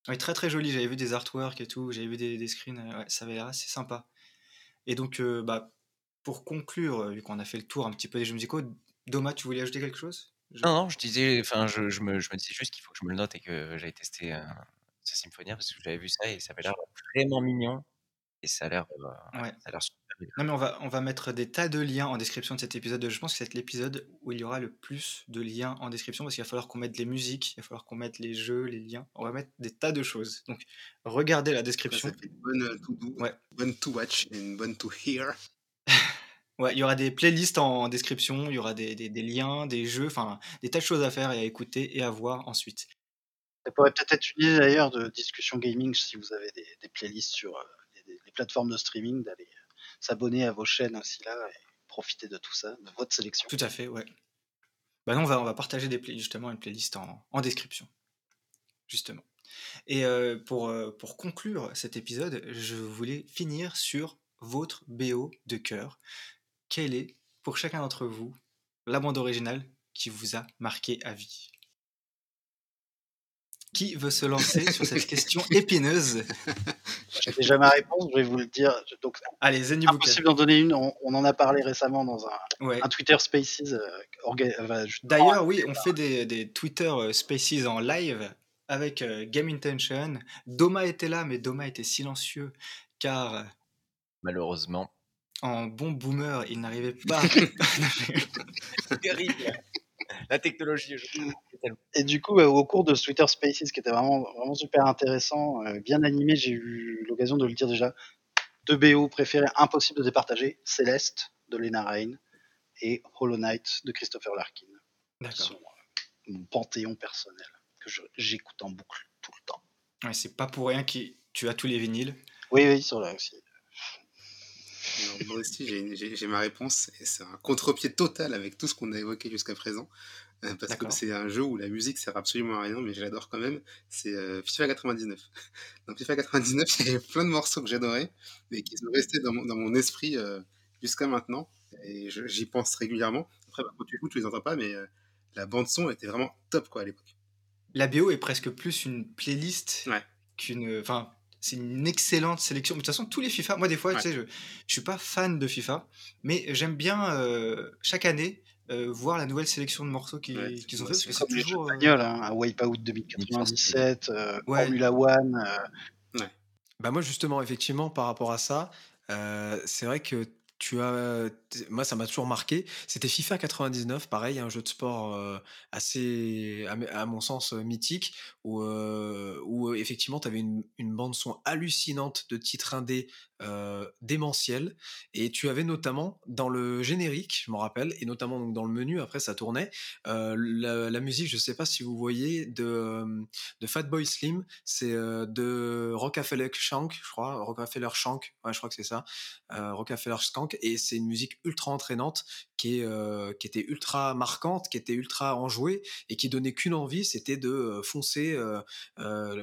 ouais. très très joli. J'avais vu des artworks et tout. J'avais vu des, des screens. Euh, ouais, ça avait l'air assez sympa. Et donc, euh, bah, pour conclure, vu qu'on a fait le tour un petit peu des jeux musicaux, Doma, tu voulais ajouter quelque chose? Non, non, je disais, enfin, je, je, me, je, me, disais juste qu'il faut que je me le note et que j'aille tester euh, ce Symphonia parce que j'avais vu ça et ça avait l'air vraiment mignon et ça a l'air, ouais. ça a l'air super non, mais on va, on va mettre des tas de liens en description de cet épisode. Je pense que c'est l'épisode où il y aura le plus de liens en description parce qu'il va falloir qu'on mette les musiques, il va falloir qu'on mette les jeux, les liens. On va mettre des tas de choses. Donc, regardez la description. Ça fait une bonne to do, ouais. bonne to watch et une bonne to hear. ouais, il y aura des playlists en description, il y aura des, des, des liens, des jeux, enfin, des tas de choses à faire et à écouter et à voir ensuite. Ça pourrait peut-être être une idée d'ailleurs de discussion gaming si vous avez des, des playlists sur euh, les plateformes de streaming d'aller s'abonner à vos chaînes aussi là et profiter de tout ça, de votre sélection. Tout à fait, ouais. Bah non, on va, on va partager des justement une playlist en, en description. Justement. Et euh, pour, euh, pour conclure cet épisode, je voulais finir sur votre BO de cœur. Quelle est, pour chacun d'entre vous, la bande originale qui vous a marqué à vie? Qui veut se lancer sur cette question épineuse? J'ai déjà ma réponse, je vais vous le dire. Donc, Allez, Zen Impossible d'en donner une. On, en a parlé récemment dans un, un Twitter Spaces. Euh, D'ailleurs, oui, on fait des, des, Twitter euh, Spaces en live avec euh, Game Intention. Doma était là, mais Doma était silencieux car. Malheureusement. En bon boomer, il n'arrivait pas. Terrible la technologie. Et du coup, euh, au cours de Twitter Spaces, qui était vraiment, vraiment super intéressant, euh, bien animé, j'ai eu l'occasion de le dire déjà. Deux BO préférés, impossible de départager Céleste de Lena Rain et Hollow Knight de Christopher Larkin. D'accord. Euh, mon panthéon personnel que j'écoute en boucle tout le temps. Ouais, c'est pas pour rien que tu as tous les vinyles. Oui, oui, ils sont là aussi moi aussi, j'ai ma réponse. Et c'est un contre-pied total avec tout ce qu'on a évoqué jusqu'à présent. Euh, parce que c'est un jeu où la musique sert absolument à rien, mais j'adore quand même. C'est euh, FIFA 99. Dans FIFA 99, il y avait plein de morceaux que j'adorais, mais qui sont restés dans mon, dans mon esprit euh, jusqu'à maintenant. Et j'y pense régulièrement. Après, bah, quand tu joues, tu les entends pas, mais la bande-son était vraiment top quoi, à l'époque. La BO est presque plus une playlist qu'une. Enfin, c'est une excellente sélection. De toute façon, tous les FIFA, moi des fois, tu sais, je, je suis pas fan de FIFA, mais j'aime bien euh, chaque année euh, voir la nouvelle sélection de morceaux qu'ils ont fait. Parce que c'est toujours. Euh... Hein, un Wipeout 2097, euh, Formula One. Bah moi justement, effectivement, par rapport à ça, c'est vrai que tu as, moi, ça m'a toujours marqué. C'était FIFA 99, pareil, un jeu de sport assez, à, mon sens, mythique, où, où effectivement, tu avais une, une bande son hallucinante de titres indés démentiel. Et tu avais notamment dans le générique, je me rappelle, et notamment donc dans le menu, après ça tournait, la, musique, je sais pas si vous voyez, de, de Fatboy Slim, c'est de Rockefeller Shank, je crois, Rockefeller Shank, ouais, je crois que c'est ça, Rockefeller Shank, et c'est une musique ultra entraînante qui, est, qui était ultra marquante, qui était ultra enjouée, et qui donnait qu'une envie, c'était de foncer,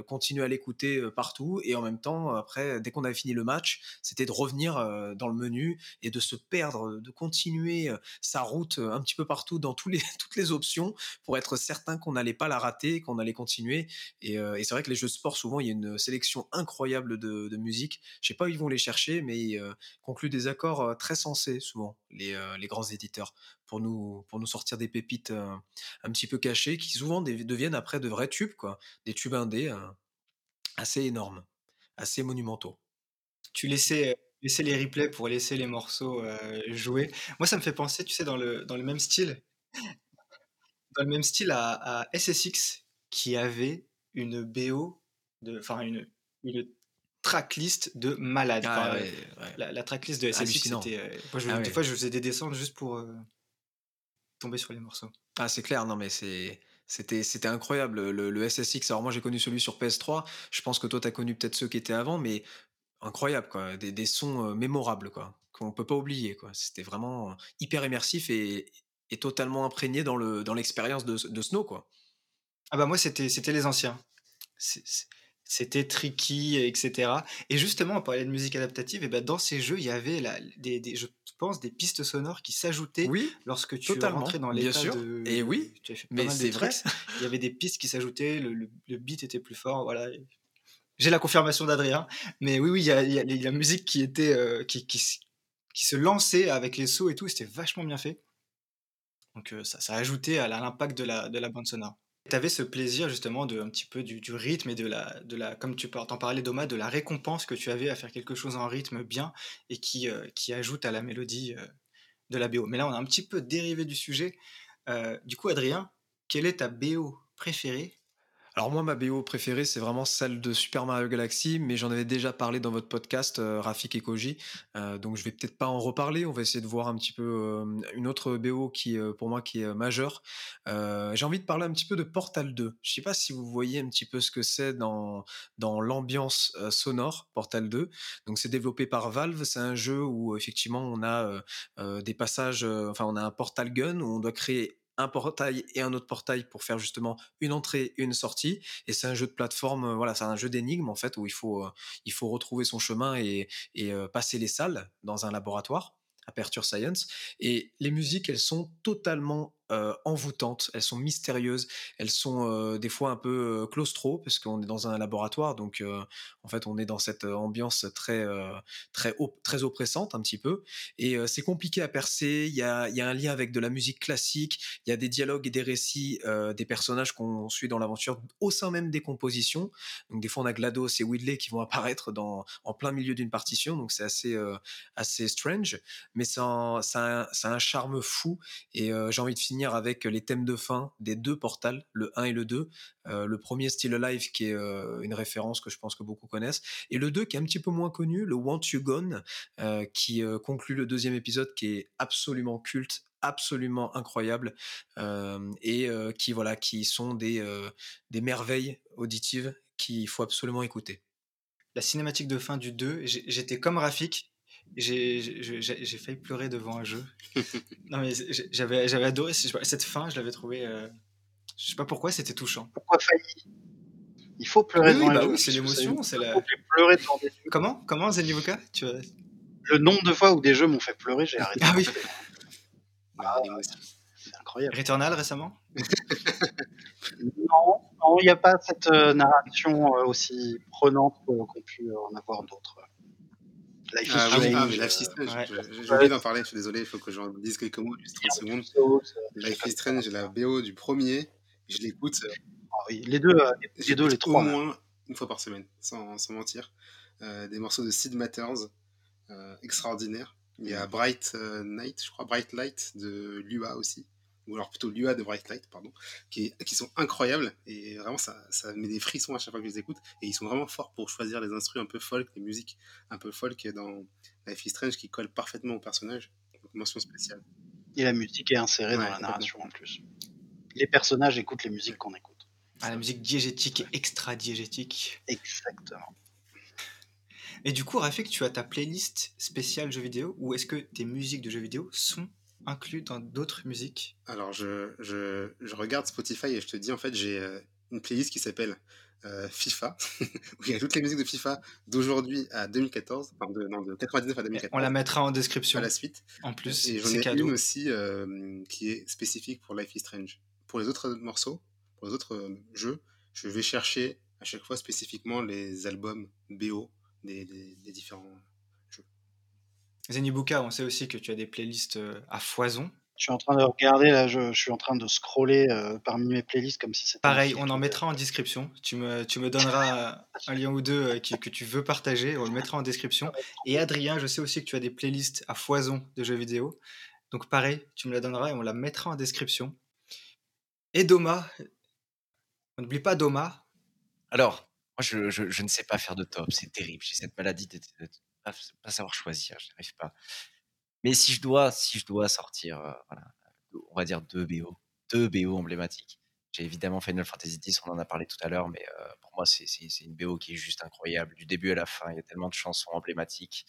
continuer à l'écouter partout, et en même temps, après, dès qu'on avait fini le match, c'était de revenir dans le menu et de se perdre, de continuer sa route un petit peu partout dans tous les, toutes les options pour être certain qu'on n'allait pas la rater, qu'on allait continuer. Et, c'est vrai que les jeux de sport, souvent, il y a une sélection incroyable de, musique. Je sais pas où ils vont les chercher, mais ils concluent des accords très sensés, souvent, les, les grands éditeurs, pour nous, pour nous sortir des pépites un petit peu cachées qui souvent deviennent après de vrais tubes, quoi. Des tubes indés assez énormes, assez monumentaux tu laissais, laisser les replays pour laisser les morceaux jouer. Moi, ça me fait penser, tu sais, dans le, dans le même style, dans le même style à, SSX qui avait une BO, de, enfin une, une tracklist de malade. Ah la, tracklist de SSX, c'était. Ah des fois, je faisais des descentes juste pour tomber sur les morceaux. Ah, c'est clair, non, mais c'est. C'était, c'était incroyable le, le, SSX. Alors moi j'ai connu celui sur PS3. Je pense que toi tu as connu peut-être ceux qui étaient avant, mais incroyable, quoi. Des, des sons mémorables, quoi, qu'on peut pas oublier, quoi. C'était vraiment hyper immersif et, et totalement imprégné dans, le, dans l'expérience de, de Snow, quoi. Ah bah moi, c'était, c'était les anciens. c'était tricky, etc. Et justement, on parlait de musique adaptative, et ben dans ces jeux, il y avait la, des, des, je pense des pistes sonores qui s'ajoutaient oui, lorsque tu rentrais dans l'état sûr. de... Et oui, mais c'est vrai. il y avait des pistes qui s'ajoutaient, le, le, le, beat était plus fort, voilà j'ai la confirmation d'Adrien. Mais oui, oui, il y a, la musique qui était euh, qui, se lançait avec les sauts et tout. C'était vachement bien fait. Donc euh, ça, ça a ajouté à l'impact de la, de la bande sonore. Tu avais ce plaisir justement de un petit peu du, rythme et de la, de la comme tu t'en parlais Doma, de la récompense que tu avais à faire quelque chose en rythme bien et qui, euh, qui ajoute à la mélodie de la BO. Mais là on a un petit peu dérivé du sujet. du coup Adrien, quelle est ta BO préférée? Alors moi, ma BO préférée, c'est vraiment celle de Super Mario Galaxy, mais j'en avais déjà parlé dans votre podcast, euh, Rafik et Koji, euh, donc je vais peut-être pas en reparler. On va essayer de voir un petit peu euh, une autre BO qui, pour moi, qui est majeure. J'ai envie de parler un petit peu de Portal 2. Je sais pas si vous voyez un petit peu ce que c'est dans dans l'ambiance sonore Portal 2. Donc c'est développé par Valve. C'est un jeu où effectivement on a des passages, enfin on a un portal gun où on doit créer un portail et un autre portail pour faire justement une entrée et une sortie. Et c'est un jeu de plateforme, euh, voilà, c'est un jeu d'énigmes en fait où il faut, euh, il faut retrouver son chemin et, et euh, passer les salles dans un laboratoire. Aperture Science. Et les musiques, elles sont totalement euh, envoûtantes, elles sont mystérieuses, elles sont euh, des fois un peu euh, claustro parce qu'on est dans un laboratoire, donc en fait on est dans cette ambiance très très très oppressante un petit peu, et c'est compliqué à percer. Il y a, y a un lien avec de la musique classique, il y a des dialogues et des récits des personnages qu'on suit dans l'aventure au sein même des compositions. Donc des fois on a Glados et Whitley qui vont apparaître dans en plein milieu d'une partition, donc c'est assez assez strange, mais ça a, un charme fou. Et j'ai envie de finir avec les thèmes de fin des deux portals, le 1 et le 2. Euh, le premier Still Alive qui est euh, une référence que je pense que beaucoup connaissent et le 2 qui est un petit peu moins connu, le Want You Gone euh, qui conclut le deuxième épisode qui est absolument culte, absolument incroyable et qui voilà qui sont des des merveilles auditives qu'il faut absolument écouter. La cinématique de fin du 2, j'étais comme Rafik, j'ai failli pleurer devant un jeu. non, mais j'avais adoré cette fin, je l'avais trouvé. Euh, je sais pas pourquoi, c'était touchant. Pourquoi failli? Il faut pleurer devant bah un oui, c'est l'émotion. c'est la... pleurer devant des jeux. Comment? Comment, Zenivoka tu Le nombre de fois où des jeux m'ont fait pleurer, j'ai arrêté. Ah oui ah, C'est incroyable. Returnal récemment? Non, il n'y a pas cette euh, narration euh, aussi prenante qu'ont pu en avoir d'autres. Life ah, is Strange. Life is Strange. J'ai oublié d'en parler, je suis désolé, il faut que j'en dise quelques mots, juste 30 secondes. Life is Strange, la BO du premier, je l'écoute. Euh, ah oui, les deux, euh, les deux, les trois. Au moins une fois par semaine, sans, sans mentir. Euh, des morceaux de Sid Matters, euh, extraordinaires. Il y a Bright Night, je crois, Bright Light de Lua aussi, ou alors plutôt Lua de Bright Light, pardon, qui, qui sont incroyables. Et vraiment, ça, ça met des frissons à chaque fois que je les écoute. Et ils sont vraiment forts pour choisir les instruments un peu folk, les musiques un peu folk dans Life is Strange qui collent parfaitement au personnage. Donc, mention spéciale. Et la musique est insérée dans la narration en plus. Les personnages écoutent les musiques qu'on écoute. Ah, la musique diégétique et extra-diégétique. Exactement. Et du coup, Rafik, tu as ta playlist spéciale jeux vidéo ou est-ce que tes musiques de jeux vidéo sont incluses dans d'autres musiques Alors, je, je, je, regarde Spotify et je te dis, en fait, j'ai euh, une playlist qui s'appelle euh, FIFA, où il y a toutes les musiques de FIFA d'aujourd'hui à 2014, enfin de, non, de 99 à 2014. On la mettra en description. À la suite. En plus, et j'en ai cadeau. une aussi euh, qui est spécifique pour Life is Strange. Pour les autres morceaux, pour les autres jeux, je vais chercher à chaque fois spécifiquement les albums BO des, des, différents. Zenibuka, on sait aussi que tu as des playlists euh, à foison. Je suis en train de regarder, là, je, je suis en train de scroller euh, parmi mes playlists comme si c'était. Pareil, on en mettra en description. Tu me, tu me donneras un lien ou deux euh, qui, que tu veux partager, on le mettra en description. Et Adrien, je sais aussi que tu as des playlists à foison de jeux vidéo. Donc pareil, tu me la donneras et on la mettra en description. Et Doma, on n'oublie pas Doma. Alors, moi, je, je, je, ne sais pas faire de top, c'est terrible. J'ai cette maladie de pas, savoir choisir, je n'arrive pas. Mais si je dois, si je dois sortir, euh, voilà, on va dire deux BO, deux BO emblématiques. J'ai évidemment Final Fantasy X, on en a parlé tout à l'heure, mais euh, pour moi, c'est une BO qui est juste incroyable. Du début à la fin, il y a tellement de chansons emblématiques.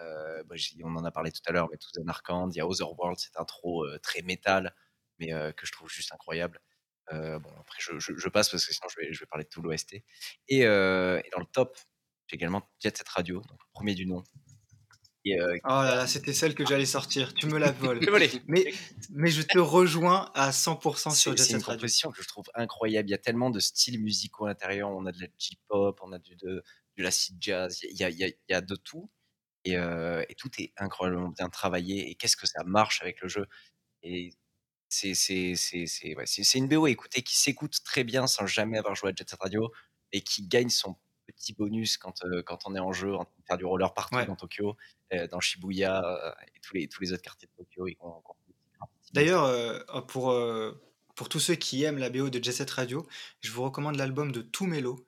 Euh, bah, on en a parlé tout à l'heure, mais tout un Arcand, il y a Otherworld, c'est intro très métal, mais que je trouve juste incroyable. Bon, après, je, passe parce que sinon je vais, parler de tout l'OST. Et, dans le top, j'ai également Jet Set Radio, donc premier du nom. Et, euh, oh là là, c'était celle que j'allais sortir. Tu me la voles. mais, mais je te rejoins à 100% sur Jet Set Radio. C'est une proposition que je trouve incroyable. Il y a tellement de styles musicaux à l'intérieur. On a de la J-pop, on a du, de, de l'acid jazz. Il y a, il, y a, il y a de tout. Et, euh, et, tout est incroyablement bien travaillé. Et qu'est-ce que ça marche avec le jeu. Et c'est ouais, une BO écoutez, qui s'écoute très bien sans jamais avoir joué à Jet Set Radio et qui gagne son petit bonus quand, quand on est en jeu, en train de faire du roller partout ouais. dans Tokyo, dans Shibuya et tous les, tous les autres quartiers de Tokyo. D'ailleurs, euh, pour, pour tous ceux qui aiment la BO de Jet Set Radio, je vous recommande l'album de Tumelo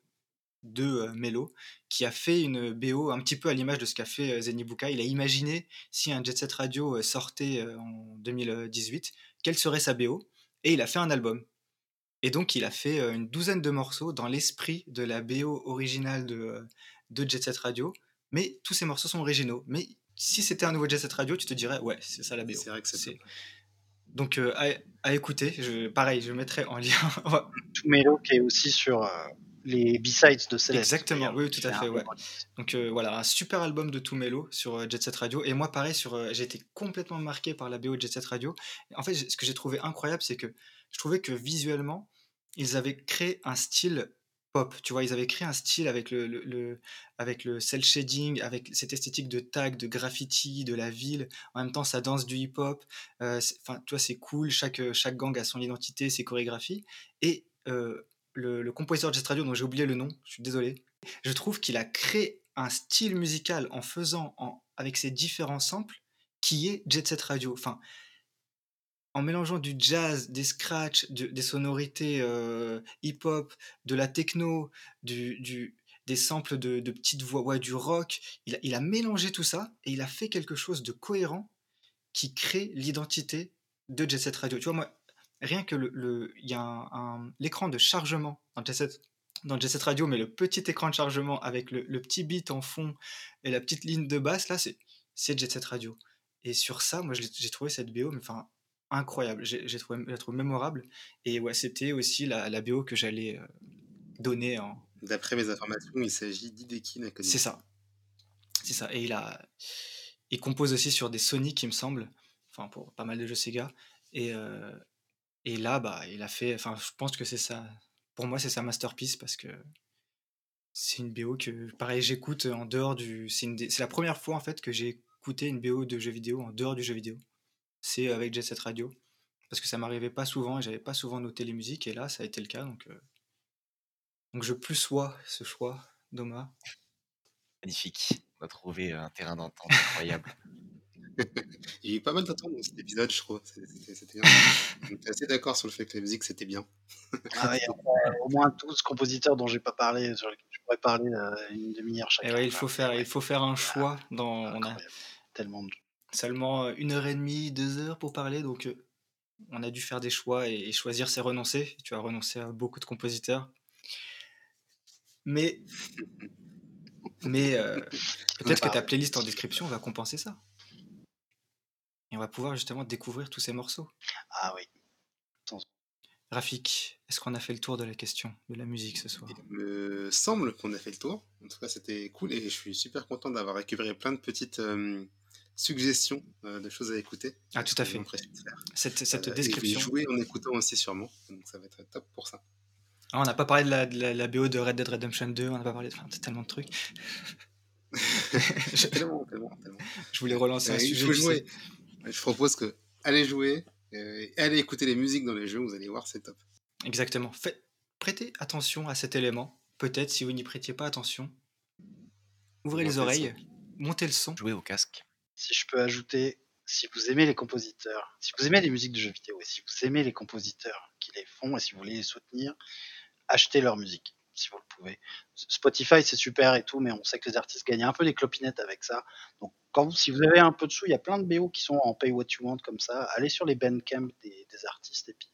de euh, Melo, qui a fait une BO un petit peu à l'image de ce qu'a fait Zenibuka. Il a imaginé si un Jet Set Radio sortait en 2018, quelle serait sa BO, et il a fait un album. Et donc il a fait une douzaine de morceaux dans l'esprit de la BO originale de, de Jet Set Radio, mais tous ces morceaux sont originaux. Mais si c'était un nouveau Jet Set Radio, tu te dirais, ouais, c'est ça la BO. C'est vrai que c'est. Donc euh, à, à, écouter, je, pareil, je mettrai en lien. Tout Melo qui est aussi sur euh, les B-sides de Celeste. Exactement, oui, tout à fait. Ouais. Donc euh, voilà, un super album de Tumelo sur euh, Jet Set Radio. Et moi, pareil, sur, euh, j'ai été complètement marqué par la BO de Jet Set Radio. En fait, ce que j'ai trouvé incroyable, c'est que je trouvais que visuellement, ils avaient créé un style pop. Tu vois, ils avaient créé un style avec le, avec le cel shading, avec cette esthétique de tag, de graffiti, de la ville. En même temps, ça danse du hip-hop. Enfin, tu vois, c'est cool. Chaque, chaque gang a son identité, ses chorégraphies. Et le, le, compositeur de Radio, dont j'ai oublié le nom, je suis désolé, je trouve qu'il a créé un style musical en faisant, en, avec ses différents samples, qui est Jet Set Radio. Enfin, en mélangeant du jazz, des scratchs, de, des sonorités euh, hip-hop, de la techno, des samples de, petites voix, du rock, il a, mélangé tout ça et il a fait quelque chose de cohérent qui crée l'identité de Jet Set Radio. Tu vois, moi, rien que le, le y a l'écran de chargement dans Jet Set, dans Jet Set Radio, mais le petit écran de chargement avec le, le, petit beat en fond et la petite ligne de basse, là, c'est Jet Set Radio. Et sur ça, moi, j'ai trouvé cette BO, mais enfin, incroyable. J'ai trouvé, la trouvé mémorable. Et ouais, c'était aussi la, la, BO que j'allais euh, donner en. D'après mes informations, il s'agit d'Hideki Nakomi. C'est ça. C'est ça. Et il a. Il compose aussi sur des Sonic, il me semble. Enfin, pour pas mal de jeux Sega. Et, euh, et là, bah, il a fait. Enfin, je pense que c'est ça. Pour moi, c'est sa masterpiece parce que c'est une BO que, pareil, j'écoute en dehors du. C'est la première fois en fait que j'ai écouté une BO de jeu vidéo en dehors du jeu vidéo. C'est avec Jet Set Radio parce que ça m'arrivait pas souvent et j'avais pas souvent noté les musiques et là, ça a été le cas. Donc, euh... donc je plus sois ce choix, Doma. Magnifique. On a trouvé un terrain d'entente incroyable. Il y a eu pas mal d'attentes dans cet épisode, je trouve. C'était assez d'accord sur le fait que la musique, c'était bien. Ah ouais, au moins 12 compositeurs dont j'ai pas parlé, sur lesquels je pourrais parler euh, une demi-heure chacun. Et ouais, il faut faire, il faut faire un choix. Dans, on a tellement de... seulement une heure et demie, deux heures pour parler, donc euh, on a dû faire des choix et, choisir, c'est renoncer. Tu as renoncé à beaucoup de compositeurs. Mais, mais euh, peut-être que ta playlist en description va compenser ça. Et on va pouvoir justement découvrir tous ces morceaux. Ah oui. Rafik, est-ce qu'on a fait le tour de la question de la musique ce soir? Il me semble qu'on a fait le tour. En tout cas, c'était cool et je suis super content d'avoir récupéré plein de petites euh, suggestions euh, de choses à écouter. Ah, tout à fait. Cette, cette description. Et jouer en écoutant aussi sûrement. Donc ça va être top pour ça. Ah, on n'a pas parlé de la, de, la, BO de Red Dead Redemption 2, on n'a pas parlé de enfin, tellement de trucs. tellement, tellement, tellement. Je voulais relancer un sujet. Il faut jouer. Je propose que allez jouer, euh, allez écouter les musiques dans les jeux, vous allez voir, c'est top. Exactement. Fait, prêtez attention à cet élément. Peut-être si vous n'y prêtiez pas attention, ouvrez les oreilles, montez le son. Jouez au casque. Si je peux ajouter, si vous aimez les compositeurs, si vous aimez les musiques de jeux vidéo et si vous aimez les compositeurs qui les font et si vous voulez les soutenir, achetez leur musique si vous le pouvez. Spotify, c'est super et tout, mais on sait que les artistes gagnent un peu des clopinettes avec ça. Donc, si vous avez un peu de sous, il y a plein de BO qui sont en pay what you want comme ça. Allez sur les bandcamp des, artistes et puis,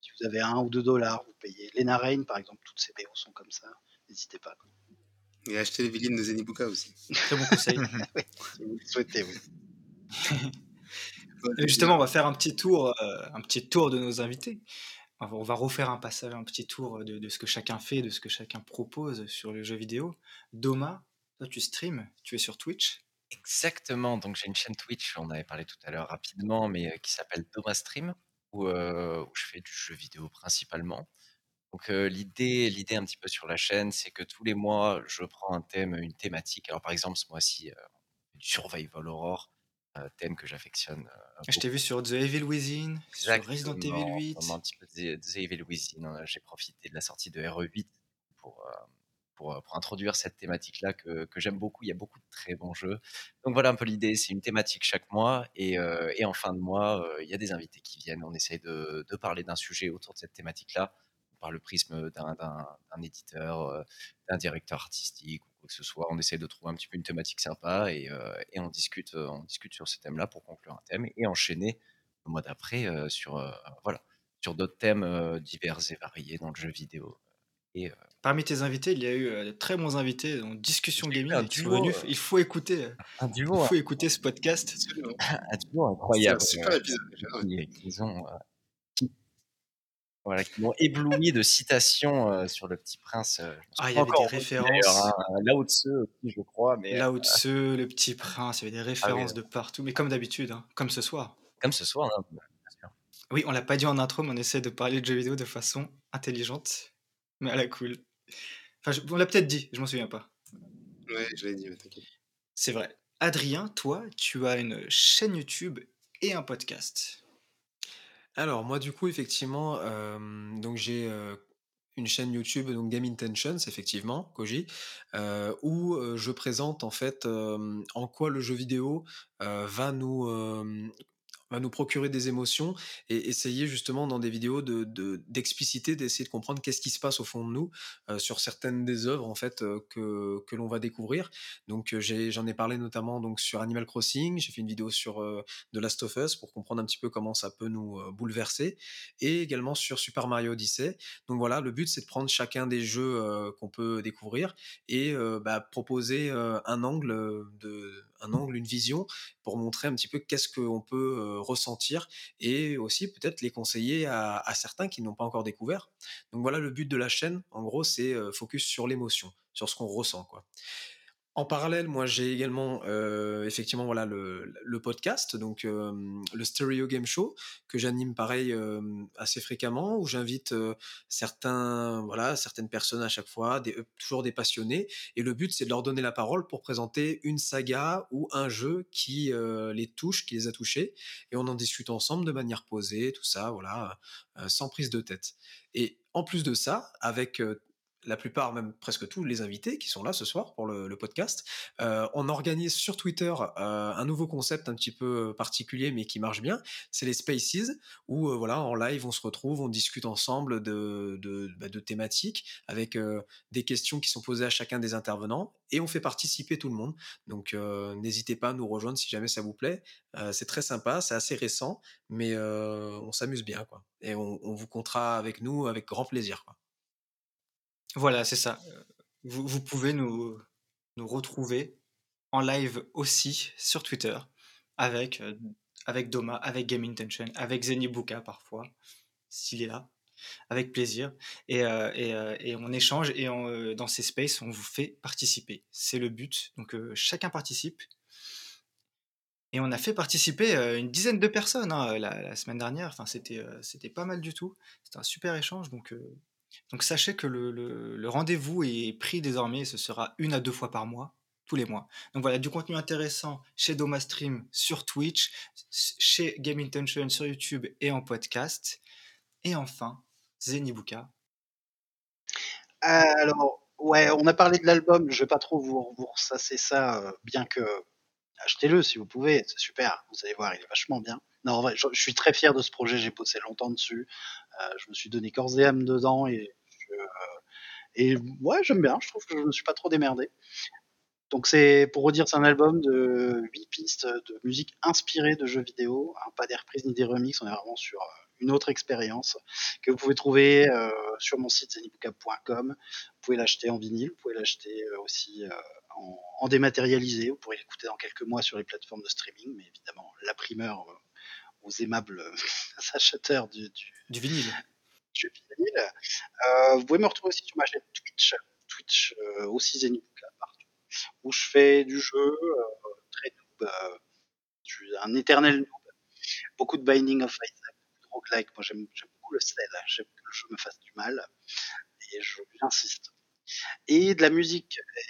si vous avez un ou deux dollars, vous payez. Lena Rain, par exemple, toutes ces BO sont comme ça. N'hésitez pas. Et achetez les violines de Zenibuka aussi. Très bon conseil. si vous le souhaitez, oui. justement, on va faire un petit tour, euh, un petit tour de nos invités on va refaire un passage, un petit tour de, ce que chacun fait, de ce que chacun propose sur le jeu vidéo. Doma, toi tu streams, tu es sur Twitch. Exactement, donc j'ai une chaîne Twitch, on avait parlé tout à l'heure rapidement, mais euh, qui s'appelle Doma Stream, euh, où, je fais du jeu vidéo principalement. Donc euh, l'idée, l'idée un petit peu sur la chaîne, c'est que tous les mois, je prends un thème, une thématique. Alors par exemple, ce mois-ci, du survival horror, thème que j'affectionne. je t'ai vu sur The Evil Within, sur Resident Evil 8. Un petit peu de The Evil Within. Hein. J'ai profité de la sortie de RE8 pour, pour, pour, introduire cette thématique-là que, que j'aime beaucoup. Il y a beaucoup de très bons jeux. Donc voilà un peu l'idée. C'est une thématique chaque mois. Et, et en fin de mois, il y a des invités qui viennent. On essaye de, de parler d'un sujet autour de cette thématique-là par le prisme d'un éditeur, d'un directeur artistique que ce soit. On essaie de trouver un petit peu une thématique sympa et, euh, et on, discute, euh, on discute sur ce thème-là pour conclure un thème et enchaîner le mois d'après euh, sur, voilà, sur d'autres thèmes divers et variés dans le jeu vidéo. Et, Parmi tes invités, il y a eu de très bons invités dans Discussion Gaming. il faut écouter, il faut écouter ce podcast. un duo incroyable. C'est un super épisode. Ils ont voilà, qui m'ont ébloui de citations euh, sur le Petit Prince. Euh, ah, il y avait des références. Hein, haut aussi, je crois. Mais, là haut le Petit Prince, il y avait des ah références de partout, mais comme d'habitude, hein, comme ce soir. Comme ce soir, hein, bien sûr. Oui, on l'a pas dit en intro, mais on essaie de parler de jeux vidéo de façon intelligente, mais à la cool. Enfin, on l'a peut-être dit, je m'en souviens pas. Ouais, je l'ai dit, mais t'inquiète. C'est vrai. Adrien, toi, tu as une chaîne YouTube et un podcast. Alors moi du coup effectivement, donc j'ai, une chaîne YouTube donc Game Intentions effectivement, Koji, où, je présente en fait, en quoi le jeu vidéo, va nous, va nous procurer des émotions et essayer justement dans des vidéos de d'expliciter, d'essayer de comprendre qu'est-ce qui se passe au fond de nous euh, sur certaines des œuvres en fait euh, que, que l'on va découvrir. Donc euh, j'en ai, parlé notamment donc sur Animal Crossing, j'ai fait une vidéo sur The Last of Us pour comprendre un petit peu comment ça peut nous bouleverser et également sur Super Mario Odyssey. Donc voilà, le but c'est de prendre chacun des jeux qu'on peut découvrir et bah, proposer un angle de un angle, une vision pour montrer un petit peu qu'est-ce qu'on peut ressentir et aussi peut-être les conseiller à, certains qui n'ont pas encore découvert. Donc voilà le but de la chaîne, en gros, c'est focus sur l'émotion, sur ce qu'on ressent. quoi. En parallèle, moi, j'ai également euh, effectivement voilà le, podcast, donc euh, le Stereo Game Show que j'anime pareil euh, assez fréquemment, où j'invite certains voilà certaines personnes à chaque fois, toujours des passionnés, et le but c'est de leur donner la parole pour présenter une saga ou un jeu qui les touche, qui les a touchés, et on en discute ensemble de manière posée, tout ça, voilà, sans prise de tête. Et en plus de ça, avec la plupart, même presque tous les invités qui sont là ce soir pour le, podcast. Euh, on organise sur Twitter euh, un nouveau concept un petit peu particulier mais qui marche bien. C'est les Spaces où euh, voilà en live on se retrouve, on discute ensemble de, de, bah, de thématiques avec des questions qui sont posées à chacun des intervenants et on fait participer tout le monde. Donc n'hésitez pas à nous rejoindre si jamais ça vous plaît. c'est très sympa, c'est assez récent, mais on s'amuse bien quoi. Et on, on, vous comptera avec nous avec grand plaisir. Quoi. Voilà, c'est ça. Vous, pouvez nous, nous retrouver en live aussi sur Twitter avec, avec Doma, avec Game Intention, avec Zenibuka parfois, s'il est là, avec plaisir. Et, et, et on échange et dans ces spaces, on vous fait participer. C'est le but. Donc chacun participe. Et on a fait participer une dizaine de personnes hein, la, la, semaine dernière. Enfin, c'était c'était pas mal du tout. C'était un super échange. Donc donc sachez que le, rendez-vous est pris désormais, ce sera une à deux fois par mois, tous les mois. Donc voilà, du contenu intéressant chez Doma Stream sur Twitch, chez Game Intention sur YouTube et en podcast. Et enfin, Zenibuka. alors, ouais, on a parlé de l'album, je vais pas trop vous, vous ressasser ça, euh, bien que achetez-le si vous pouvez, c'est super, vous allez voir, il est vachement bien. Non, en vrai, je, suis très fier de ce projet, j'ai bossé longtemps dessus, euh, je me suis donné corps et âme dedans et, euh, et ouais, j'aime bien, je trouve que je me suis pas trop démerdé. Donc c'est, pour redire, c'est un album de 8 pistes de musique inspirée de jeux vidéo, hein, pas des reprises ni des remixes, on est vraiment sur euh, une autre expérience que vous pouvez trouver euh, sur mon site zenibuka.com. Vous pouvez l'acheter en vinyle, vous pouvez l'acheter aussi en, en, dématérialisé, vous pourrez l'écouter dans quelques mois sur les plateformes de streaming, mais évidemment la primeur aux aimables acheteurs du, du, du vinyle. Du vinyle. Euh, vous pouvez me retrouver aussi sur ma chaîne Twitch, Twitch euh, aussi Zenibuka partout, où je fais du jeu euh, très noob, euh, je suis un éternel noob, beaucoup de Binding of Isaac, beaucoup de roguelike, moi j'aime beaucoup le sel, j'aime que le jeu me fasse du mal, et j'insiste. Et de la musique, et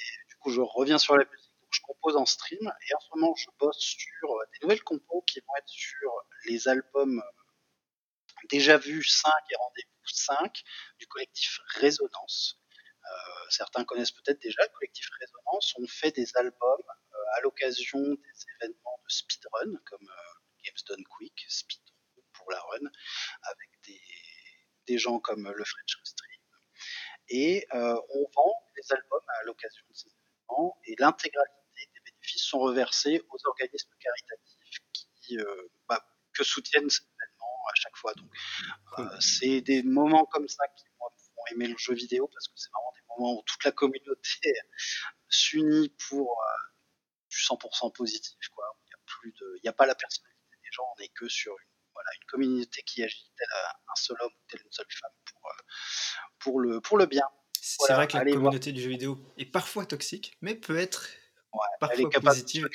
je reviens sur la musique je compose en stream et en ce moment je bosse sur euh, des nouvelles compos qui vont être sur les albums euh, déjà vus 5 et rendez-vous 5 du collectif Résonance. Euh, certains connaissent peut-être déjà le collectif Résonance. On fait des albums à l'occasion des événements de speedrun comme Games Done Quick, speedrun pour la run, avec des, des gens comme le French Stream. Et on vend les albums à l'occasion de ces événements et l'intégralité sont reversés aux organismes caritatifs qui, euh, bah, que soutiennent cet événement à chaque fois. Donc, euh, c'est des moments comme ça qui moi, font aimer le jeu vidéo parce que c'est vraiment des moments où toute la communauté s'unit pour euh, du 100% positif. Quoi. Il n'y a plus de, il n'y a pas la personnalité des gens, on n'est que sur une, voilà, une communauté qui agit tel un seul homme ou telle une seule femme pour, pour, le, pour le bien. C'est vrai que la communauté du jeu vidéo est parfois toxique, mais peut être parfois elle est positive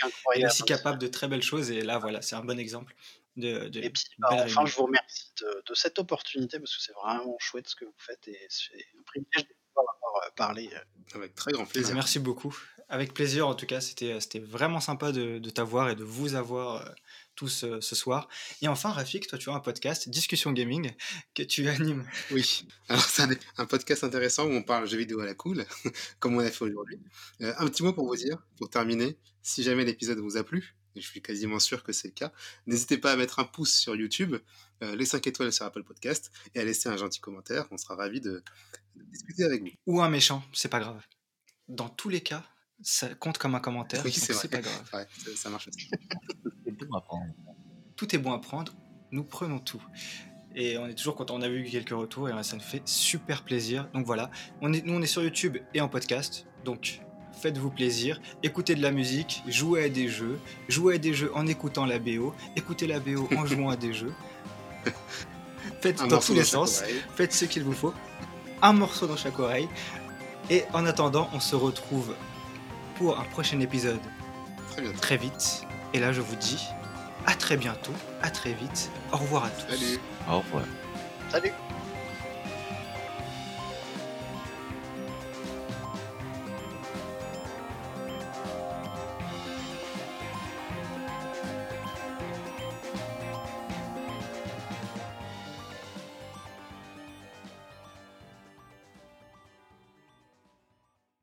aussi capable de très belles choses. Et là, voilà, c'est un bon exemple. De, de et puis, bah, enfin, je vous remercie de, de, cette opportunité parce que c'est vraiment chouette ce que vous faites et c'est un privilège de pouvoir avoir parlé. Euh. Avec très grand plaisir. Merci beaucoup. Avec plaisir, en tout cas, c'était vraiment sympa de, de t'avoir et de vous avoir euh, tous euh, ce soir. Et enfin, Rafik, toi, tu as un podcast, Discussion Gaming, que tu animes. Oui, alors c'est un, podcast intéressant où on parle jeux vidéo à la cool, comme on a fait aujourd'hui. Euh, un petit mot pour vous dire, pour terminer, si jamais l'épisode vous a plu, et je suis quasiment sûr que c'est le cas, n'hésitez pas à mettre un pouce sur YouTube, euh, les 5 étoiles sur Apple Podcast, et à laisser un gentil commentaire, on sera ravis de, de discuter avec vous. Ou un méchant, c'est pas grave. Dans tous les cas, ça compte comme un commentaire. Oui, c'est pas grave. Ouais, ça, marche aussi. Tout est bon à prendre. Nous prenons tout. Et on est toujours content. On a vu quelques retours et ça nous fait super plaisir. Donc voilà, on est, nous on est sur YouTube et en podcast. Donc faites-vous plaisir, écoutez de la musique, jouez à des jeux, jouez à des jeux en écoutant la BO, écoutez la BO en jouant à des jeux. Faites dans tous les sens, faites ce qu'il vous faut. Un morceau dans chaque oreille. Et en attendant, on se retrouve pour un prochain épisode très, très vite. Et là, je vous dis à très bientôt, à très vite. Au revoir à tous. Salut. Au revoir. Salut.